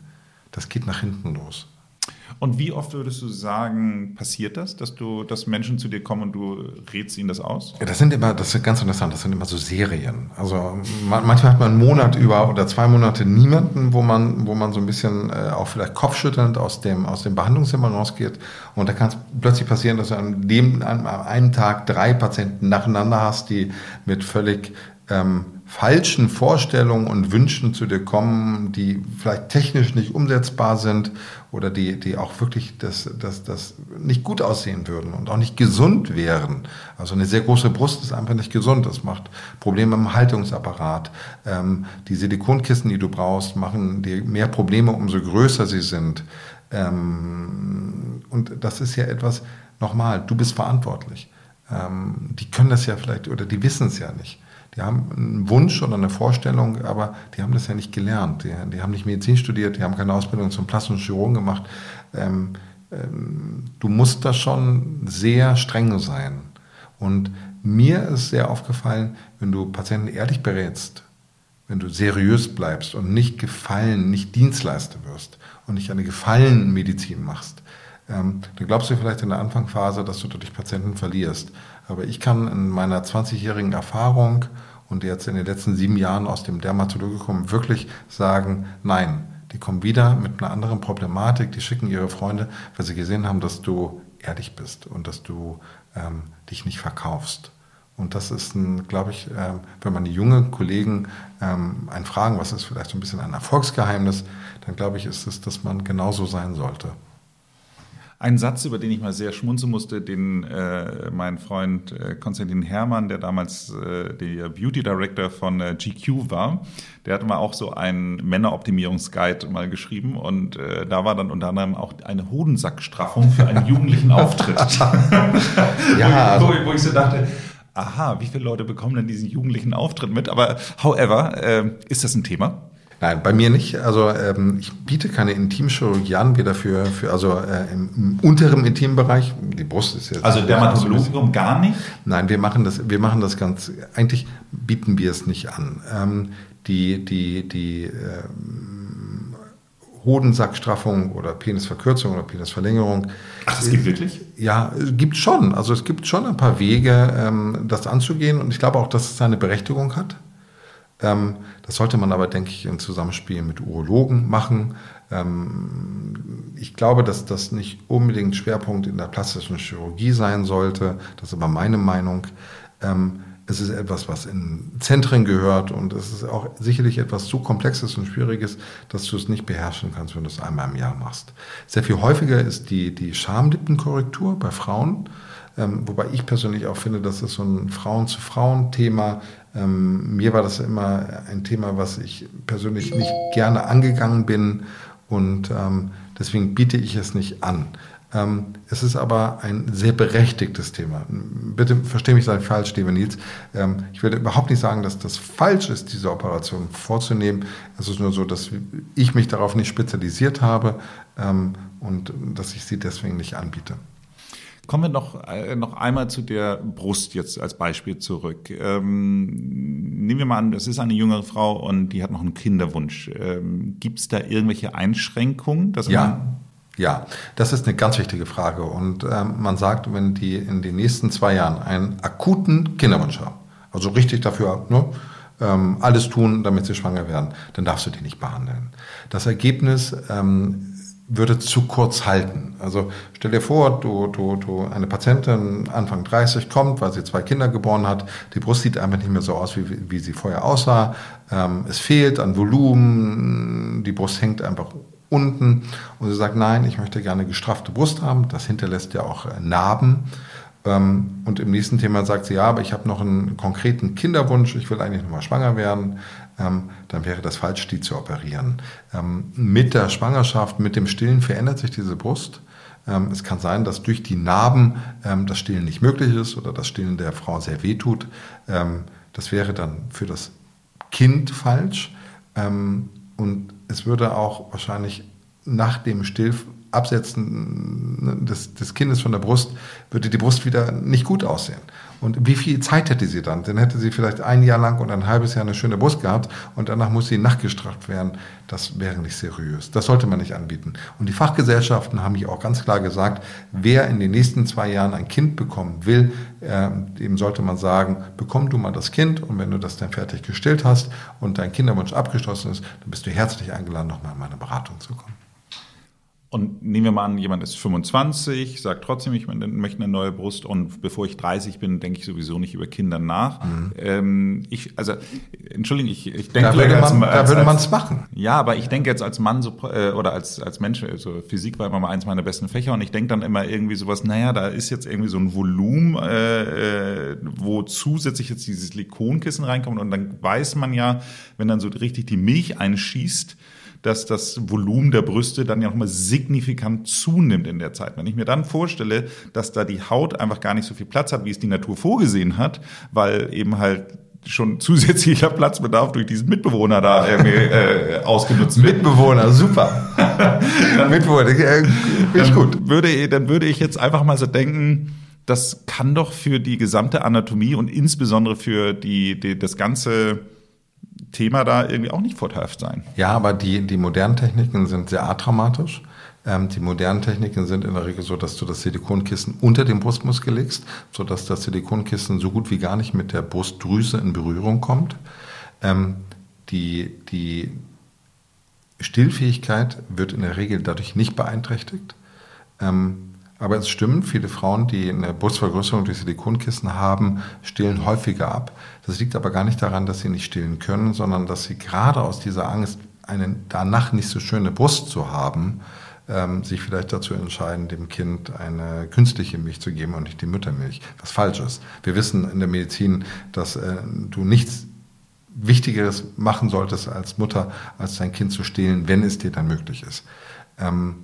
Das geht nach hinten los. Und wie oft würdest du sagen, passiert das, dass du, dass Menschen zu dir kommen und du rätst ihnen das aus? Ja, das sind immer, das ist ganz interessant, das sind immer so Serien. Also manchmal hat man einen Monat über oder zwei Monate niemanden, wo man, wo man so ein bisschen äh, auch vielleicht kopfschüttelnd aus dem, aus dem Behandlungszimmer rausgeht. Und da kann es plötzlich passieren, dass du an, dem, an einem Tag drei Patienten nacheinander hast, die mit völlig ähm, falschen Vorstellungen und Wünschen zu dir kommen, die vielleicht technisch nicht umsetzbar sind oder die, die auch wirklich das, das, das nicht gut aussehen würden und auch nicht gesund wären. Also eine sehr große Brust ist einfach nicht gesund. Das macht Probleme im Haltungsapparat. Ähm, die Silikonkissen, die du brauchst, machen dir mehr Probleme, umso größer sie sind. Ähm, und das ist ja etwas, nochmal, du bist verantwortlich. Ähm, die können das ja vielleicht oder die wissen es ja nicht. Die haben einen Wunsch oder eine Vorstellung, aber die haben das ja nicht gelernt. Die, die haben nicht Medizin studiert, die haben keine Ausbildung zum plastischen Chirurgen gemacht. Ähm, ähm, du musst da schon sehr streng sein. Und mir ist sehr aufgefallen, wenn du Patienten ehrlich berätst, wenn du seriös bleibst und nicht Gefallen, nicht Dienstleister wirst und nicht eine Gefallenmedizin machst, ähm, dann glaubst du vielleicht in der Anfangsphase, dass du dadurch Patienten verlierst. Aber ich kann in meiner 20-jährigen Erfahrung und jetzt in den letzten sieben Jahren aus dem Dermatologikum wirklich sagen, nein, die kommen wieder mit einer anderen Problematik, die schicken ihre Freunde, weil sie gesehen haben, dass du ehrlich bist und dass du ähm, dich nicht verkaufst. Und das ist, glaube ich, ähm, wenn man die jungen Kollegen ähm, einen fragen, was ist vielleicht so ein bisschen ein Erfolgsgeheimnis, dann glaube ich, ist es, dass man genauso sein sollte. Ein Satz, über den ich mal sehr schmunzeln musste, den äh, mein Freund äh, Konstantin Herrmann, der damals äh, der Beauty Director von äh, GQ war, der hatte mal auch so einen Männeroptimierungsguide mal geschrieben und äh, da war dann unter anderem auch eine Hodensackstraffung für einen jugendlichen Auftritt. <laughs> ja, <laughs> wo, wo, wo ich so dachte, aha, wie viele Leute bekommen denn diesen jugendlichen Auftritt mit? Aber however, äh, ist das ein Thema? Nein, bei mir nicht. Also ähm, ich biete keine Intimchirurgie an, weder für, für also äh, im, im unteren Intimbereich. Die Brust ist jetzt. Also Dermatologikum gar nicht? Nein, wir machen das, wir machen das ganz. Eigentlich bieten wir es nicht an. Ähm, die die die ähm, Hodensackstraffung oder Penisverkürzung oder Penisverlängerung. Ach, das gibt wirklich? Ja, gibt schon. Also es gibt schon ein paar Wege, ähm, das anzugehen. Und ich glaube auch, dass es seine Berechtigung hat. Ähm, das sollte man aber, denke ich, im Zusammenspiel mit Urologen machen. Ähm, ich glaube, dass das nicht unbedingt Schwerpunkt in der plastischen Chirurgie sein sollte. Das ist aber meine Meinung. Ähm, es ist etwas, was in Zentren gehört und es ist auch sicherlich etwas so Komplexes und Schwieriges, dass du es nicht beherrschen kannst, wenn du es einmal im Jahr machst. Sehr viel häufiger ist die, die Schamlippenkorrektur bei Frauen. Wobei ich persönlich auch finde, dass es so ein Frauen-zu-Frauen-Thema ähm, mir war das immer ein Thema, was ich persönlich nicht gerne angegangen bin und ähm, deswegen biete ich es nicht an. Ähm, es ist aber ein sehr berechtigtes Thema. Bitte verstehe mich nicht falsch, Steven Niels. Ähm, ich würde überhaupt nicht sagen, dass das falsch ist, diese Operation vorzunehmen. Es ist nur so, dass ich mich darauf nicht spezialisiert habe ähm, und dass ich sie deswegen nicht anbiete. Kommen wir noch, äh, noch einmal zu der Brust jetzt als Beispiel zurück. Ähm, nehmen wir mal an, das ist eine jüngere Frau und die hat noch einen Kinderwunsch. Ähm, Gibt es da irgendwelche Einschränkungen? Dass ja. Ja, das ist eine ganz wichtige Frage. Und ähm, man sagt, wenn die in den nächsten zwei Jahren einen akuten Kinderwunsch haben, also richtig dafür ne, ähm, alles tun, damit sie schwanger werden, dann darfst du die nicht behandeln. Das Ergebnis ähm, würde zu kurz halten. Also stell dir vor, du, du, du, eine Patientin Anfang 30 kommt, weil sie zwei Kinder geboren hat. Die Brust sieht einfach nicht mehr so aus, wie, wie sie vorher aussah. Ähm, es fehlt an Volumen, die Brust hängt einfach unten und sie sagt, nein, ich möchte gerne gestraffte Brust haben. Das hinterlässt ja auch Narben. Ähm, und im nächsten Thema sagt sie, ja, aber ich habe noch einen konkreten Kinderwunsch, ich will eigentlich nochmal schwanger werden, ähm, dann wäre das falsch, die zu operieren. Ähm, mit der Schwangerschaft, mit dem Stillen verändert sich diese Brust. Es kann sein, dass durch die Narben das Stillen nicht möglich ist oder das Stillen der Frau sehr weh tut. Das wäre dann für das Kind falsch. Und es würde auch wahrscheinlich nach dem Still Absetzen des, des Kindes von der Brust würde die Brust wieder nicht gut aussehen. Und wie viel Zeit hätte sie dann? Dann hätte sie vielleicht ein Jahr lang oder ein halbes Jahr eine schöne Brust gehabt und danach muss sie nachgestraft werden. Das wäre nicht seriös. Das sollte man nicht anbieten. Und die Fachgesellschaften haben hier auch ganz klar gesagt, wer in den nächsten zwei Jahren ein Kind bekommen will, äh, dem sollte man sagen, bekomm du mal das Kind und wenn du das dann fertig gestillt hast und dein Kinderwunsch abgeschlossen ist, dann bist du herzlich eingeladen, nochmal in meine Beratung zu kommen. Und nehmen wir mal an, jemand ist 25, sagt trotzdem, ich möchte eine neue Brust und bevor ich 30 bin, denke ich sowieso nicht über Kinder nach. Mhm. Ähm, ich, also, Entschuldigung, ich, ich denke, da würde man, als, da würde man es machen. Ja, aber ich denke jetzt als Mann so, äh, oder als, als Mensch, also Physik war immer mal eins meiner besten Fächer und ich denke dann immer irgendwie sowas, naja, da ist jetzt irgendwie so ein Volumen, äh, äh, wo zusätzlich jetzt dieses Silikonkissen reinkommt und dann weiß man ja, wenn dann so richtig die Milch einschießt, dass das Volumen der Brüste dann ja nochmal signifikant zunimmt in der Zeit. Wenn ich mir dann vorstelle, dass da die Haut einfach gar nicht so viel Platz hat, wie es die Natur vorgesehen hat, weil eben halt schon <laughs> zusätzlicher Platzbedarf durch diesen Mitbewohner da irgendwie, äh, <laughs> ausgenutzt wird. Mitbewohner, super. <laughs> Mitbewohner, äh, ich gut. Würde, dann würde ich jetzt einfach mal so denken, das kann doch für die gesamte Anatomie und insbesondere für die, die das ganze Thema da irgendwie auch nicht vorteilhaft sein. Ja, aber die, die modernen Techniken sind sehr atraumatisch. Ähm, die modernen Techniken sind in der Regel so, dass du das Silikonkissen unter dem Brustmuskel legst, sodass das Silikonkissen so gut wie gar nicht mit der Brustdrüse in Berührung kommt. Ähm, die, die Stillfähigkeit wird in der Regel dadurch nicht beeinträchtigt. Ähm, aber es stimmt, viele Frauen, die eine Brustvergrößerung durch Silikonkissen haben, stillen häufiger ab. Das liegt aber gar nicht daran, dass sie nicht stillen können, sondern dass sie gerade aus dieser Angst, eine danach nicht so schöne Brust zu haben, ähm, sich vielleicht dazu entscheiden, dem Kind eine künstliche Milch zu geben und nicht die Muttermilch, was falsch ist. Wir wissen in der Medizin, dass äh, du nichts Wichtigeres machen solltest als Mutter, als dein Kind zu stillen, wenn es dir dann möglich ist. Ähm,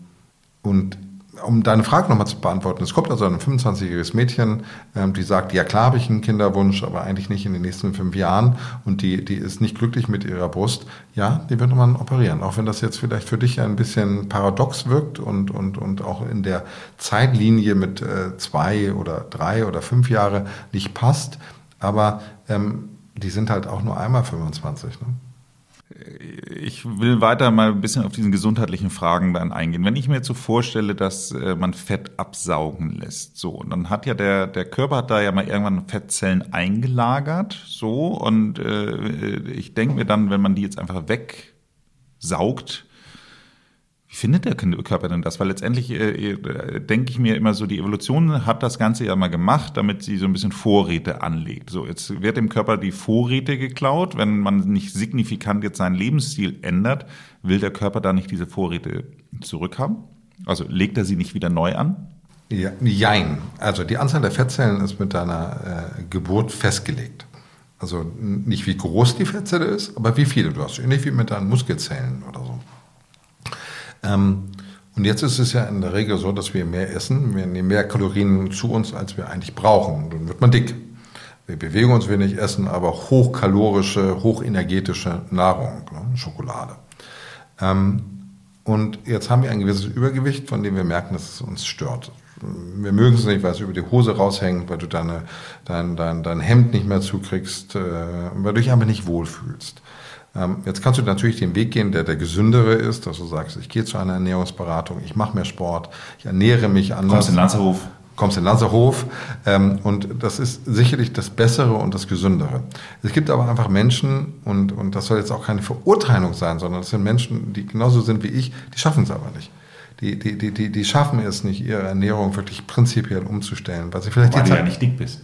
und um deine Frage nochmal zu beantworten, es kommt also ein 25-jähriges Mädchen, ähm, die sagt, ja klar habe ich einen Kinderwunsch, aber eigentlich nicht in den nächsten fünf Jahren und die, die ist nicht glücklich mit ihrer Brust. Ja, die würde man operieren, auch wenn das jetzt vielleicht für dich ein bisschen paradox wirkt und, und, und auch in der Zeitlinie mit äh, zwei oder drei oder fünf Jahre nicht passt. Aber ähm, die sind halt auch nur einmal 25. Ne? Ich will weiter mal ein bisschen auf diesen gesundheitlichen Fragen dann eingehen. Wenn ich mir jetzt so vorstelle, dass äh, man Fett absaugen lässt, so, und dann hat ja der, der Körper hat da ja mal irgendwann Fettzellen eingelagert, so, und äh, ich denke mir dann, wenn man die jetzt einfach wegsaugt, wie findet der Körper denn das? Weil letztendlich äh, äh, denke ich mir immer so, die Evolution hat das Ganze ja mal gemacht, damit sie so ein bisschen Vorräte anlegt. So, jetzt wird dem Körper die Vorräte geklaut. Wenn man nicht signifikant jetzt seinen Lebensstil ändert, will der Körper da nicht diese Vorräte zurückhaben? Also legt er sie nicht wieder neu an? Ja, jein. Also die Anzahl der Fettzellen ist mit deiner äh, Geburt festgelegt. Also nicht wie groß die Fettzelle ist, aber wie viele du hast. Ähnlich wie mit deinen Muskelzellen oder so. Ähm, und jetzt ist es ja in der Regel so, dass wir mehr essen, wir nehmen mehr Kalorien zu uns, als wir eigentlich brauchen. Dann wird man dick. Wir bewegen uns wenig, essen aber hochkalorische, hochenergetische Nahrung, ne? Schokolade. Ähm, und jetzt haben wir ein gewisses Übergewicht, von dem wir merken, dass es uns stört. Wir mögen es nicht, weil es über die Hose raushängt, weil du deine, dein, dein, dein Hemd nicht mehr zukriegst, äh, weil du dich einfach nicht wohlfühlst. Ähm, jetzt kannst du natürlich den Weg gehen, der der gesündere ist, dass du sagst, ich gehe zu einer Ernährungsberatung, ich mache mehr Sport, ich ernähre mich anders. Kommst in Lanzerhof. Kommst in Lanzerhof ähm, und das ist sicherlich das Bessere und das Gesündere. Es gibt aber einfach Menschen und, und das soll jetzt auch keine Verurteilung sein, sondern das sind Menschen, die genauso sind wie ich, die schaffen es aber nicht. Die, die, die, die, die schaffen es nicht, ihre Ernährung wirklich prinzipiell umzustellen, weil sie vielleicht weil du ja nicht dick bist.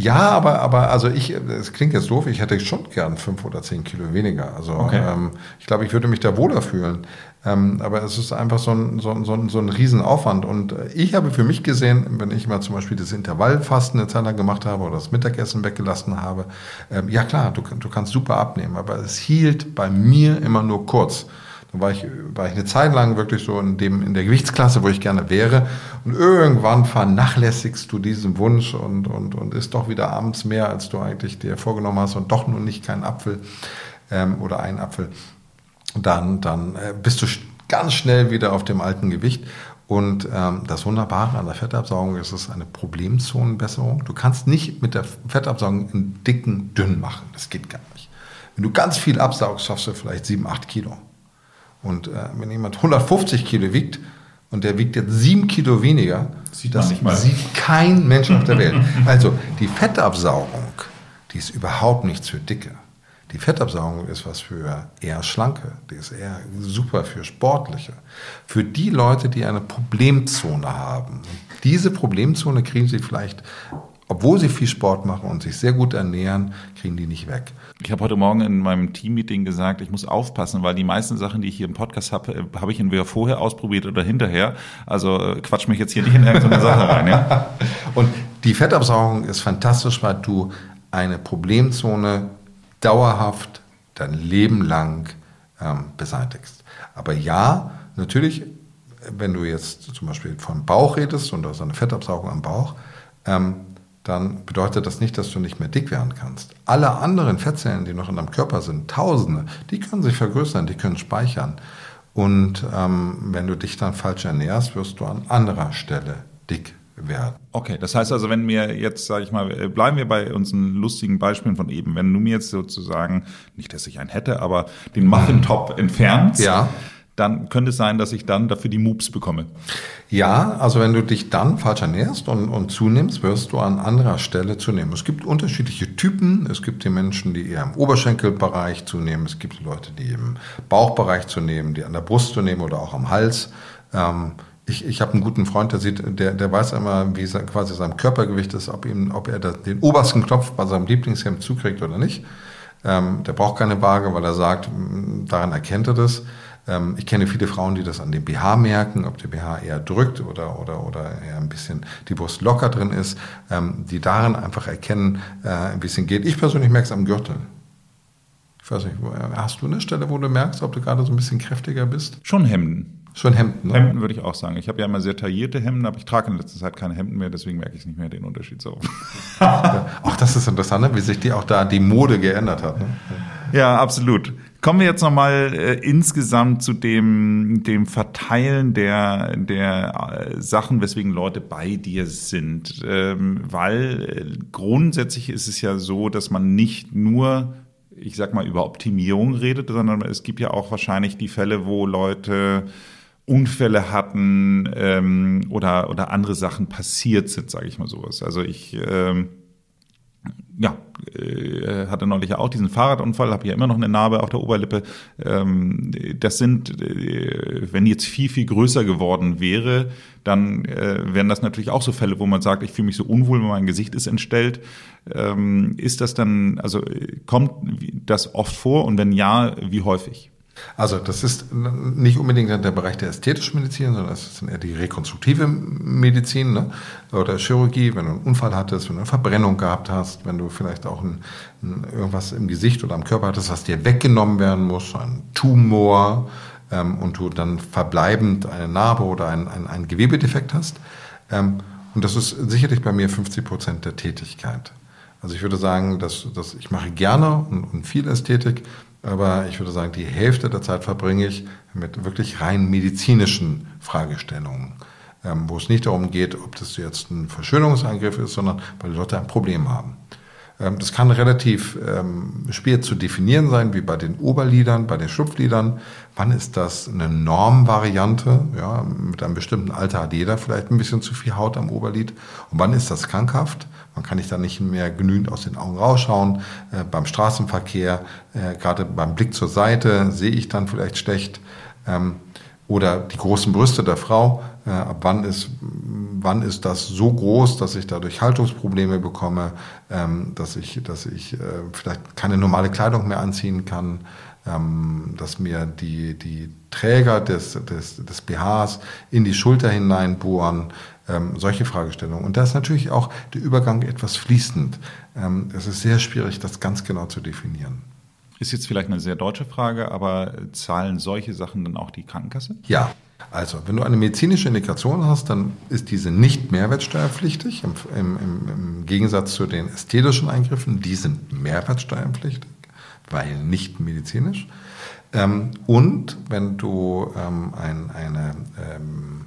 Ja, aber, aber also ich, es klingt jetzt doof, ich hätte schon gern fünf oder zehn Kilo weniger. Also okay. ähm, ich glaube, ich würde mich da wohler fühlen. Ähm, aber es ist einfach so ein, so, so, so ein Riesenaufwand. Und ich habe für mich gesehen, wenn ich mal zum Beispiel das Intervallfasten eine Zeit lang gemacht habe oder das Mittagessen weggelassen habe, ähm, ja klar, du, du kannst super abnehmen, aber es hielt bei mir immer nur kurz. Da war ich, war ich eine Zeit lang wirklich so in, dem, in der Gewichtsklasse, wo ich gerne wäre. Und irgendwann vernachlässigst du diesen Wunsch und, und, und isst doch wieder abends mehr, als du eigentlich dir vorgenommen hast und doch nur nicht keinen Apfel ähm, oder einen Apfel. Dann, dann äh, bist du ganz schnell wieder auf dem alten Gewicht. Und ähm, das Wunderbare an der Fettabsaugung ist, es ist eine Problemzonenbesserung. Du kannst nicht mit der Fettabsaugung einen dicken dünn machen. Das geht gar nicht. Wenn du ganz viel absaugst, schaffst du vielleicht 7, 8 Kilo. Und äh, wenn jemand 150 Kilo wiegt und der wiegt jetzt 7 Kilo weniger, Sieht das man nicht mal. sieht kein Mensch auf der Welt. <laughs> Also die Fettabsaugung, die ist überhaupt nichts für Dicke. Die Fettabsaugung ist was für eher Schlanke, die ist eher super für Sportliche, für die Leute, die eine Problemzone haben. Diese Problemzone kriegen sie vielleicht, obwohl sie viel Sport machen und sich sehr gut ernähren, kriegen die nicht weg. Ich habe heute Morgen in meinem Teammeeting gesagt, ich muss aufpassen, weil die meisten Sachen, die ich hier im Podcast habe, äh, habe ich entweder vorher ausprobiert oder hinterher. Also äh, quatsch mich jetzt hier nicht in irgendeine <laughs> Sache rein. Ja? Und die Fettabsaugung ist fantastisch, weil du eine Problemzone dauerhaft dein Leben lang ähm, beseitigst. Aber ja, natürlich, wenn du jetzt zum Beispiel vom Bauch redest und hast eine Fettabsaugung am Bauch, ähm, dann bedeutet das nicht, dass du nicht mehr dick werden kannst. Alle anderen Fettzellen, die noch in deinem Körper sind, Tausende, die können sich vergrößern, die können speichern. Und ähm, wenn du dich dann falsch ernährst, wirst du an anderer Stelle dick werden. Okay, das heißt also, wenn mir jetzt, sage ich mal, äh, bleiben wir bei unseren lustigen Beispielen von eben, wenn du mir jetzt sozusagen, nicht, dass ich einen hätte, aber den Muffin-Top entfernst, Ja. Dann könnte es sein, dass ich dann dafür die Moops bekomme. Ja, also wenn du dich dann falsch ernährst und, und zunimmst, wirst du an anderer Stelle zunehmen. Es gibt unterschiedliche Typen. Es gibt die Menschen, die eher im Oberschenkelbereich zunehmen. Es gibt Leute, die im Bauchbereich zunehmen, die an der Brust zunehmen oder auch am Hals. Ähm, ich ich habe einen guten Freund, der sieht, der, der weiß immer, wie sein, quasi sein Körpergewicht ist, ob ihm, ob er das, den obersten Knopf bei seinem Lieblingshemd zukriegt oder nicht. Ähm, der braucht keine Waage, weil er sagt, daran erkennt er das. Ähm, ich kenne viele Frauen, die das an dem BH merken, ob der BH eher drückt oder, oder, oder eher ein bisschen die Brust locker drin ist, ähm, die daran einfach erkennen, äh, wie es ihnen geht. Ich persönlich merke es am Gürtel. Ich weiß nicht, äh, hast du eine Stelle, wo du merkst, ob du gerade so ein bisschen kräftiger bist? Schon Hemden. Schon Hemden, ne? Hemden würde ich auch sagen. Ich habe ja immer sehr taillierte Hemden, aber ich trage in letzter Zeit keine Hemden mehr, deswegen merke ich nicht mehr den Unterschied so. <laughs> Auch das ist interessant, ne? wie sich die auch da die Mode geändert hat. Ne? Ja, absolut. Kommen wir jetzt nochmal äh, insgesamt zu dem, dem Verteilen der, der äh, Sachen, weswegen Leute bei dir sind. Ähm, weil äh, grundsätzlich ist es ja so, dass man nicht nur, ich sag mal, über Optimierung redet, sondern es gibt ja auch wahrscheinlich die Fälle, wo Leute Unfälle hatten ähm, oder, oder andere Sachen passiert sind, sage ich mal sowas. Also ich ähm, ja, äh, hatte neulich ja auch diesen Fahrradunfall, habe ja immer noch eine Narbe auf der Oberlippe. Ähm, das sind, äh, wenn jetzt viel, viel größer geworden wäre, dann äh, wären das natürlich auch so Fälle, wo man sagt, ich fühle mich so unwohl, mein Gesicht ist entstellt. Ähm, ist das dann, also äh, kommt das oft vor und wenn ja, wie häufig? Also das ist nicht unbedingt der Bereich der ästhetischen Medizin, sondern das ist eher die rekonstruktive Medizin ne? oder Chirurgie, wenn du einen Unfall hattest, wenn du eine Verbrennung gehabt hast, wenn du vielleicht auch ein, ein, irgendwas im Gesicht oder am Körper hattest, was dir weggenommen werden muss, ein Tumor ähm, und du dann verbleibend eine Narbe oder ein, ein, ein Gewebedefekt hast. Ähm, und das ist sicherlich bei mir 50 Prozent der Tätigkeit. Also ich würde sagen, dass, dass ich mache gerne und, und viel Ästhetik, aber ich würde sagen, die Hälfte der Zeit verbringe ich mit wirklich rein medizinischen Fragestellungen, ähm, wo es nicht darum geht, ob das jetzt ein Verschönerungseingriff ist, sondern weil die Leute ein Problem haben. Ähm, das kann relativ ähm, schwer zu definieren sein, wie bei den Oberlidern, bei den Schlupflidern. Wann ist das eine Normvariante? Ja, mit einem bestimmten Alter hat jeder vielleicht ein bisschen zu viel Haut am Oberlid. Und wann ist das krankhaft? Man kann nicht dann nicht mehr genügend aus den Augen rausschauen. Äh, beim Straßenverkehr, äh, gerade beim Blick zur Seite, sehe ich dann vielleicht schlecht. Ähm, oder die großen Brüste der Frau. Ab wann ist, wann ist das so groß, dass ich dadurch Haltungsprobleme bekomme, ähm, dass ich, dass ich äh, vielleicht keine normale Kleidung mehr anziehen kann, ähm, dass mir die, die Träger des, des, des BHs in die Schulter hineinbohren, ähm, solche Fragestellungen. Und da ist natürlich auch der Übergang etwas fließend. Ähm, es ist sehr schwierig, das ganz genau zu definieren. Ist jetzt vielleicht eine sehr deutsche Frage, aber zahlen solche Sachen dann auch die Krankenkasse? Ja. Also, wenn du eine medizinische Indikation hast, dann ist diese nicht mehrwertsteuerpflichtig, im, im, im Gegensatz zu den ästhetischen Eingriffen, die sind mehrwertsteuerpflichtig. weil nicht medizinisch. Ähm, und wenn du ähm, ein, eine ähm,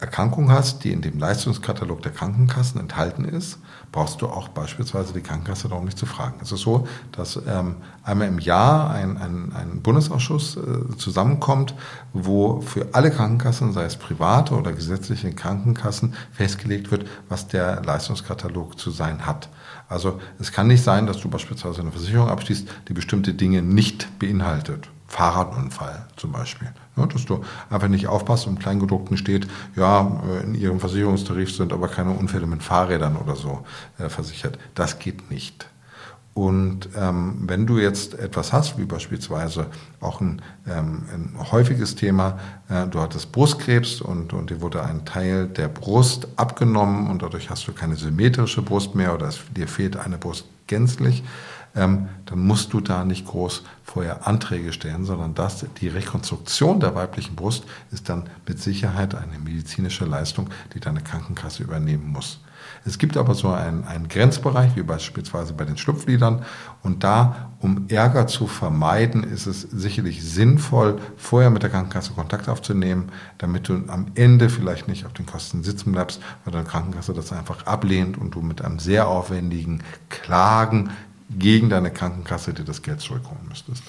Erkrankung hast, die in dem Leistungskatalog der Krankenkassen enthalten ist, brauchst du auch beispielsweise die Krankenkasse darum nicht zu fragen. Es ist so, dass ähm, einmal im Jahr ein, ein, ein Bundesausschuss äh, zusammenkommt, wo für alle Krankenkassen, sei es private oder gesetzliche Krankenkassen, festgelegt wird, was der Leistungskatalog zu sein hat. Also es kann nicht sein, dass du beispielsweise eine Versicherung abschließt, die bestimmte Dinge nicht beinhaltet. Fahrradunfall zum Beispiel. Ja, dass du einfach nicht aufpasst und im Kleingedruckten steht, ja, äh, in ihrem Versicherungstarif sind aber keine Unfälle mit Fahrrädern oder so äh, versichert. Das geht nicht. Und ähm, wenn du jetzt etwas hast, wie beispielsweise auch ein, ähm, ein häufiges Thema, äh, du hattest Brustkrebs und, und dir wurde ein Teil der Brust abgenommen und dadurch hast du keine symmetrische Brust mehr oder es, dir fehlt eine Brust gänzlich, ähm, dann musst du da nicht groß vorher Anträge stellen, sondern das, die Rekonstruktion der weiblichen Brust ist dann mit Sicherheit eine medizinische Leistung, die deine Krankenkasse übernehmen muss. Es gibt aber so einen, einen Grenzbereich, wie beispielsweise bei den Schlupfliedern. Und da, um Ärger zu vermeiden, ist es sicherlich sinnvoll, vorher mit der Krankenkasse Kontakt aufzunehmen, damit du am Ende vielleicht nicht auf den Kosten sitzen bleibst, weil deine Krankenkasse das einfach ablehnt und du mit einem sehr aufwendigen Klagen gegen deine Krankenkasse dir das Geld zurückholen müsstest.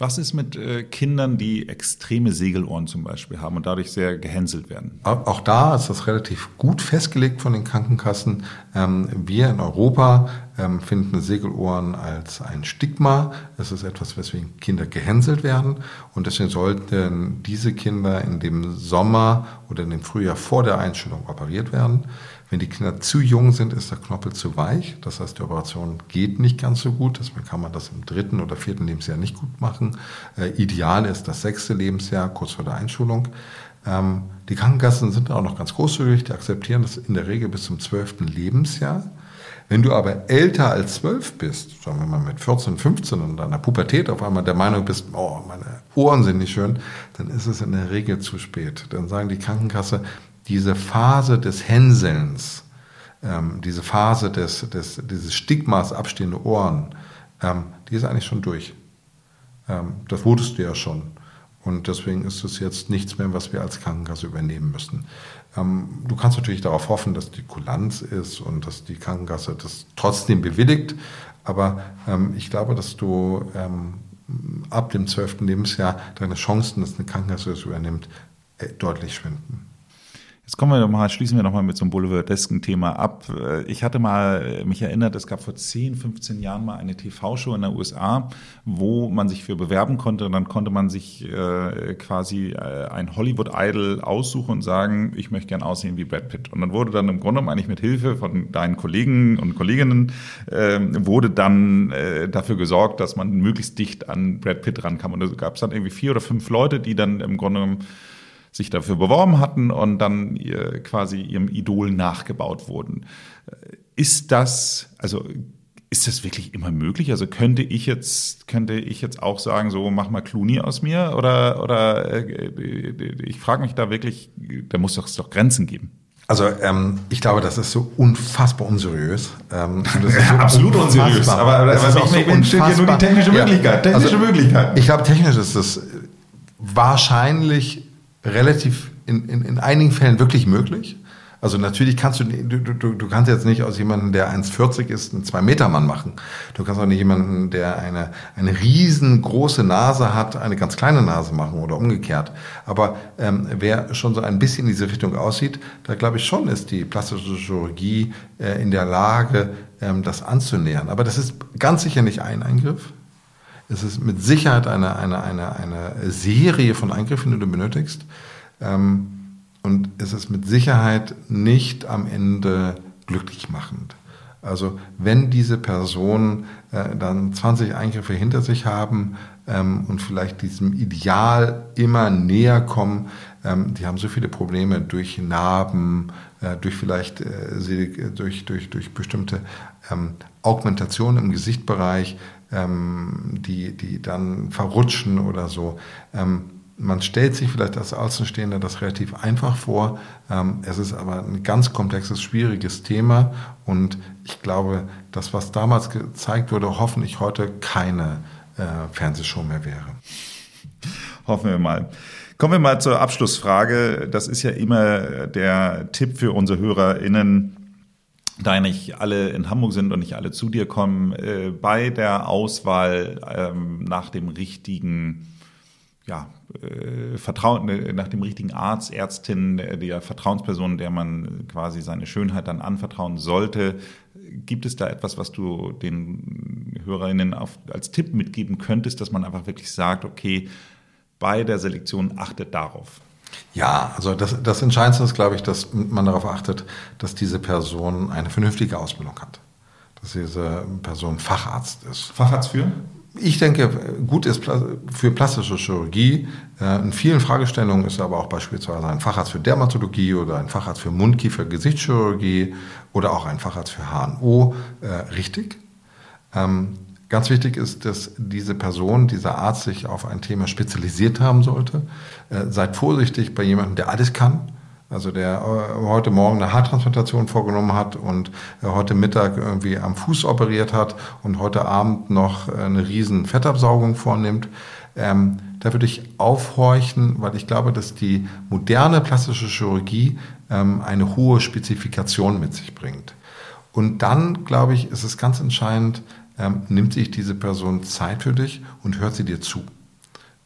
Was ist mit äh, Kindern, die extreme Segelohren zum Beispiel haben und dadurch sehr gehänselt werden? Auch da ist das relativ gut festgelegt von den Krankenkassen. Ähm, wir in Europa ähm, finden Segelohren als ein Stigma. Es ist etwas, weswegen Kinder gehänselt werden. Und deswegen sollten diese Kinder in dem Sommer oder in dem Frühjahr vor der Einstellung operiert werden. Wenn die Kinder zu jung sind, ist der Knorpel zu weich. Das heißt, die Operation geht nicht ganz so gut. Deswegen kann man das im dritten oder vierten Lebensjahr nicht gut machen. Äh, ideal ist das sechste Lebensjahr, kurz vor der Einschulung. Ähm, die Krankenkassen sind auch noch ganz großzügig. Die akzeptieren das in der Regel bis zum zwölften Lebensjahr. Wenn du aber älter als zwölf bist, sagen wir mal mit 14, 15 und deiner Pubertät auf einmal der Meinung bist, oh, meine Ohren sind nicht schön, dann ist es in der Regel zu spät. Dann sagen die Krankenkasse, diese Phase des Hänselns, ähm, diese Phase des, des, dieses Stigmas abstehende Ohren, ähm, die ist eigentlich schon durch. Ähm, das wurdest du ja schon. Und deswegen ist es jetzt nichts mehr, was wir als Krankenkasse übernehmen müssen. Ähm, du kannst natürlich darauf hoffen, dass die Kulanz ist und dass die Krankenkasse das trotzdem bewilligt. Aber ähm, ich glaube, dass du ähm, ab dem zwölften Lebensjahr deine Chancen, dass eine Krankenkasse das übernimmt, äh, deutlich schwinden. Jetzt kommen wir doch mal, schließen wir noch mal mit so einem boulevardesken Thema ab. Ich hatte mal mich erinnert, es gab vor 10, 15 Jahren mal eine TV-Show in den USA, wo man sich für bewerben konnte. Und dann konnte man sich äh, quasi äh, ein Hollywood-Idol aussuchen und sagen, ich möchte gern aussehen wie Brad Pitt. Und dann wurde dann im Grunde genommen eigentlich mit Hilfe von deinen Kollegen und Kolleginnen äh, wurde dann äh, dafür gesorgt, dass man möglichst dicht an Brad Pitt rankam. Und da gab es dann irgendwie vier oder fünf Leute, die dann im Grunde genommen sich dafür beworben hatten und dann ihr, quasi ihrem Idol nachgebaut wurden. Ist das, also ist das wirklich immer möglich? Also könnte ich jetzt, könnte ich jetzt auch sagen, so mach mal Clooney aus mir? Oder, oder äh, ich frage mich da wirklich, da muss doch, es doch Grenzen geben. Also ähm, ich glaube, das ist so unfassbar unseriös. Ähm, das ist so <laughs> absolut unseriös. Aber, aber das ist auch so unfassbar. nur die technische Möglichkeit. Technische also, Möglichkeit. Ich glaube, technisch ist das wahrscheinlich relativ in, in, in einigen Fällen wirklich möglich. Also natürlich kannst du, du, du, du kannst jetzt nicht aus jemandem, der 1,40 ist, einen 2-Meter-Mann machen. Du kannst auch nicht jemanden, der eine, eine riesengroße Nase hat, eine ganz kleine Nase machen oder umgekehrt. Aber ähm, wer schon so ein bisschen in diese Richtung aussieht, da glaube ich schon ist die plastische Chirurgie äh, in der Lage, ähm, das anzunähern. Aber das ist ganz sicher nicht ein Eingriff. Es ist mit Sicherheit eine, eine, eine, eine Serie von Eingriffen, die du benötigst. Ähm, und es ist mit Sicherheit nicht am Ende glücklich machend. Also wenn diese Personen äh, dann 20 Eingriffe hinter sich haben ähm, und vielleicht diesem Ideal immer näher kommen, ähm, die haben so viele Probleme durch Narben, äh, durch vielleicht äh, durch, durch, durch bestimmte ähm, Augmentationen im Gesichtbereich, ähm, die, die dann verrutschen oder so. Ähm, man stellt sich vielleicht als Außenstehender das relativ einfach vor. Ähm, es ist aber ein ganz komplexes, schwieriges Thema. Und ich glaube, das, was damals gezeigt wurde, hoffentlich heute keine äh, Fernsehshow mehr wäre. Hoffen wir mal. Kommen wir mal zur Abschlussfrage. Das ist ja immer der Tipp für unsere HörerInnen, da nicht alle in Hamburg sind und nicht alle zu dir kommen, äh, bei der Auswahl ähm, nach dem richtigen ja, äh, Vertrauen, äh, nach dem richtigen Arzt, Ärztin, der, der Vertrauensperson, der man quasi seine Schönheit dann anvertrauen sollte. Gibt es da etwas, was du den HörerInnen auf, als Tipp mitgeben könntest, dass man einfach wirklich sagt, okay, bei der Selektion achtet darauf? Ja, also das, das Entscheidendste ist, glaube ich, dass man darauf achtet, dass diese Person eine vernünftige Ausbildung hat. Dass diese Person Facharzt ist. Facharzt für? Ich denke, gut ist für plastische Chirurgie. Äh, in vielen Fragestellungen ist aber auch beispielsweise ein Facharzt für Dermatologie oder ein Facharzt für Mundkiefer, Gesichtschirurgie oder auch ein Facharzt für HNO äh, richtig. Ganz wichtig ist, dass diese Person, dieser Arzt sich auf ein Thema spezialisiert haben sollte. Äh, seid vorsichtig bei jemandem, der alles kann. Also der äh, heute Morgen eine Haartransplantation vorgenommen hat und äh, heute Mittag irgendwie am Fuß operiert hat und heute Abend noch äh, eine riesen Fettabsaugung vornimmt. Ähm, da würde ich aufhorchen, weil ich glaube, dass die moderne plastische Chirurgie ähm, eine hohe Spezifikation mit sich bringt. Und dann, glaube ich, ist es ganz entscheidend, ähm, nimmt sich diese Person Zeit für dich und hört sie dir zu.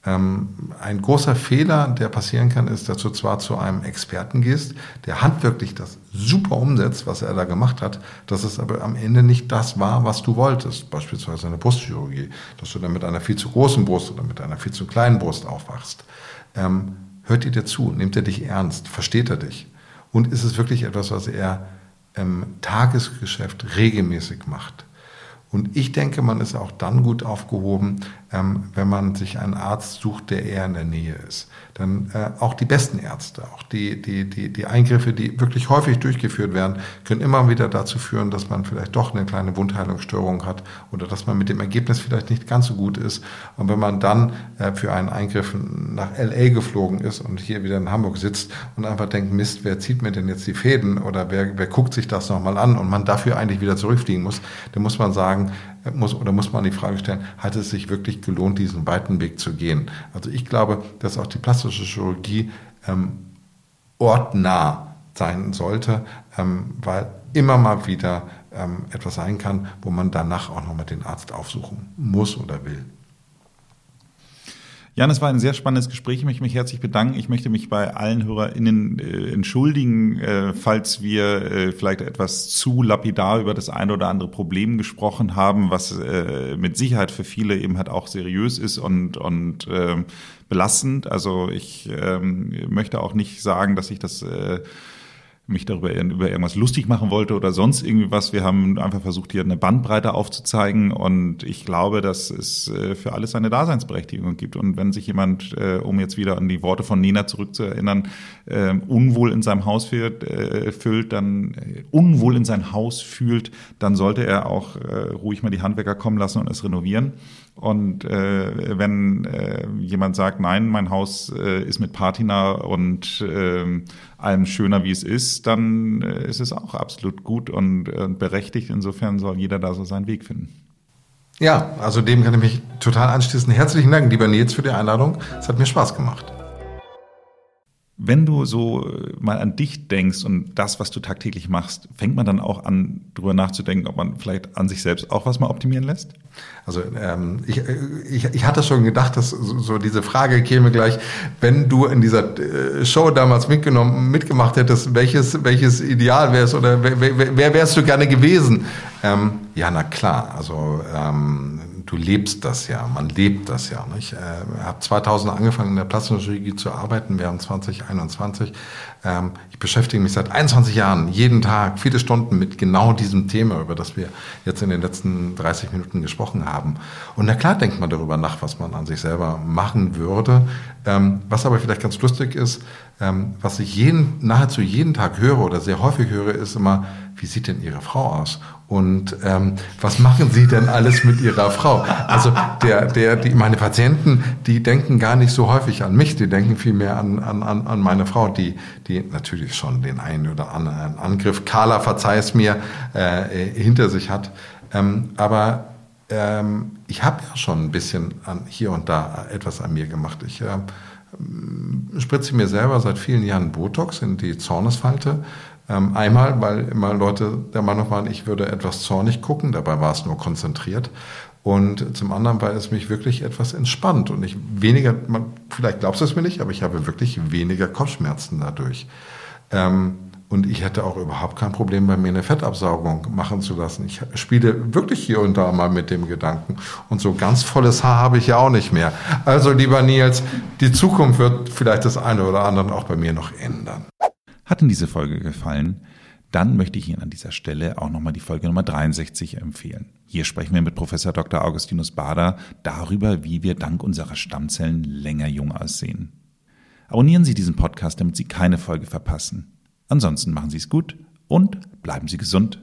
Ähm, ein großer Fehler, der passieren kann, ist, dass du zwar zu einem Experten gehst, der handwerklich das super umsetzt, was er da gemacht hat, dass es aber am Ende nicht das war, was du wolltest. Beispielsweise eine Brustchirurgie, dass du dann mit einer viel zu großen Brust oder mit einer viel zu kleinen Brust aufwachst. Ähm, hört ihr dir zu? Nimmt er dich ernst? Versteht er dich? Und ist es wirklich etwas, was er im Tagesgeschäft regelmäßig macht? Und ich denke, man ist auch dann gut aufgehoben, ähm, wenn man sich einen Arzt sucht, der eher in der Nähe ist. Dann äh, auch die besten Ärzte, auch die, die, die, die Eingriffe, die wirklich häufig durchgeführt werden, können immer wieder dazu führen, dass man vielleicht doch eine kleine Wundheilungsstörung hat oder dass man mit dem Ergebnis vielleicht nicht ganz so gut ist. Und wenn man dann äh, für einen Eingriff nach LA geflogen ist und hier wieder in Hamburg sitzt und einfach denkt, Mist, wer zieht mir denn jetzt die Fäden oder wer, wer guckt sich das nochmal an und man dafür eigentlich wieder zurückfliegen muss, dann muss man sagen, muss, oder muss man die Frage stellen, hat es sich wirklich gelohnt, diesen weiten Weg zu gehen? Also ich glaube, dass auch die plastische Chirurgie ähm, ortnah sein sollte, ähm, weil immer mal wieder ähm, etwas sein kann, wo man danach auch nochmal den Arzt aufsuchen muss oder will. Jan, es war ein sehr spannendes Gespräch. Ich möchte mich herzlich bedanken. Ich möchte mich bei allen HörerInnen äh, entschuldigen, äh, falls wir äh, vielleicht etwas zu lapidar über das eine oder andere Problem gesprochen haben, was äh, mit Sicherheit für viele eben halt auch seriös ist und, und äh, belastend. Also ich ähm, möchte auch nicht sagen, dass ich das äh, mich darüber über irgendwas lustig machen wollte oder sonst irgendwie was. Wir haben einfach versucht, hier eine Bandbreite aufzuzeigen und ich glaube, dass es äh, für alles eine Daseinsberechtigung gibt. Und wenn sich jemand, äh, um jetzt wieder an die Worte von Nina zurückzuerinnern, äh, unwohl in seinem Haus fühlt, dann unwohl in sein Haus fühlt, dann sollte er auch ruhig mal die Handwerker kommen lassen und es renovieren. Und äh, wenn äh, jemand sagt, nein, mein Haus äh, ist mit Patina und äh, allem schöner, wie es ist, dann äh, ist es auch absolut gut und äh, berechtigt. Insofern soll jeder da so seinen Weg finden. Ja, also dem kann ich mich total anschließen. Herzlichen Dank, lieber Nils, für die Einladung. Es hat mir Spaß gemacht. Wenn du so äh, mal an dich denkst und das, was du tagtäglich machst, fängt man dann auch an, drüber nachzudenken, ob man vielleicht an sich selbst auch was mal optimieren lässt? Also ähm, ich, äh, ich, ich hatte schon gedacht, dass so, diese Frage käme gleich, wenn du in dieser äh, Show damals mitgenommen, mitgemacht hättest, welches, welches Ideal wärst oder wer, wer, wer wärst du gerne gewesen? Ähm, ja, na klar. Also ähm, du lebst das ja, man lebt das ja. Ich äh, habe 2000 angefangen in der Plastikchirurgie zu arbeiten, wir haben 2021. Ähm, ich beschäftige mich seit 21 Jahren jeden Tag viele Stunden mit genau diesem Thema, über das wir jetzt in den letzten 30 Minuten gesprochen haben. Und na klar denkt man darüber nach, was man an sich selber machen würde. Ähm, was aber vielleicht ganz lustig ist, ähm, was ich jeden, nahezu jeden Tag höre oder sehr häufig höre, ist immer, wie sieht denn Ihre Frau aus? Und ähm, was machen Sie denn alles mit Ihrer Frau? Also der, der, die, meine Patienten, die denken gar nicht so häufig an mich, die denken vielmehr an, an, an meine Frau, die, die natürlich schon den einen oder anderen Angriff, Carla, verzeih es mir, äh, hinter sich hat. Ähm, aber ähm, ich habe ja schon ein bisschen an, hier und da etwas an mir gemacht. Ich äh, spritze mir selber seit vielen Jahren Botox in die Zornesfalte. Ähm, einmal, weil immer Leute der Meinung waren, ich würde etwas zornig gucken, dabei war es nur konzentriert. Und zum anderen, weil es mich wirklich etwas entspannt und ich weniger, man, vielleicht glaubst du es mir nicht, aber ich habe wirklich weniger Kopfschmerzen dadurch. Ähm, und ich hätte auch überhaupt kein Problem, bei mir eine Fettabsaugung machen zu lassen. Ich spiele wirklich hier und da mal mit dem Gedanken. Und so ganz volles Haar habe ich ja auch nicht mehr. Also, lieber Nils, die Zukunft wird vielleicht das eine oder andere auch bei mir noch ändern. Hat Ihnen diese Folge gefallen? Dann möchte ich Ihnen an dieser Stelle auch nochmal die Folge Nummer 63 empfehlen. Hier sprechen wir mit Professor Dr. Augustinus Bader darüber, wie wir dank unserer Stammzellen länger jung aussehen. Abonnieren Sie diesen Podcast, damit Sie keine Folge verpassen. Ansonsten machen Sie es gut und bleiben Sie gesund.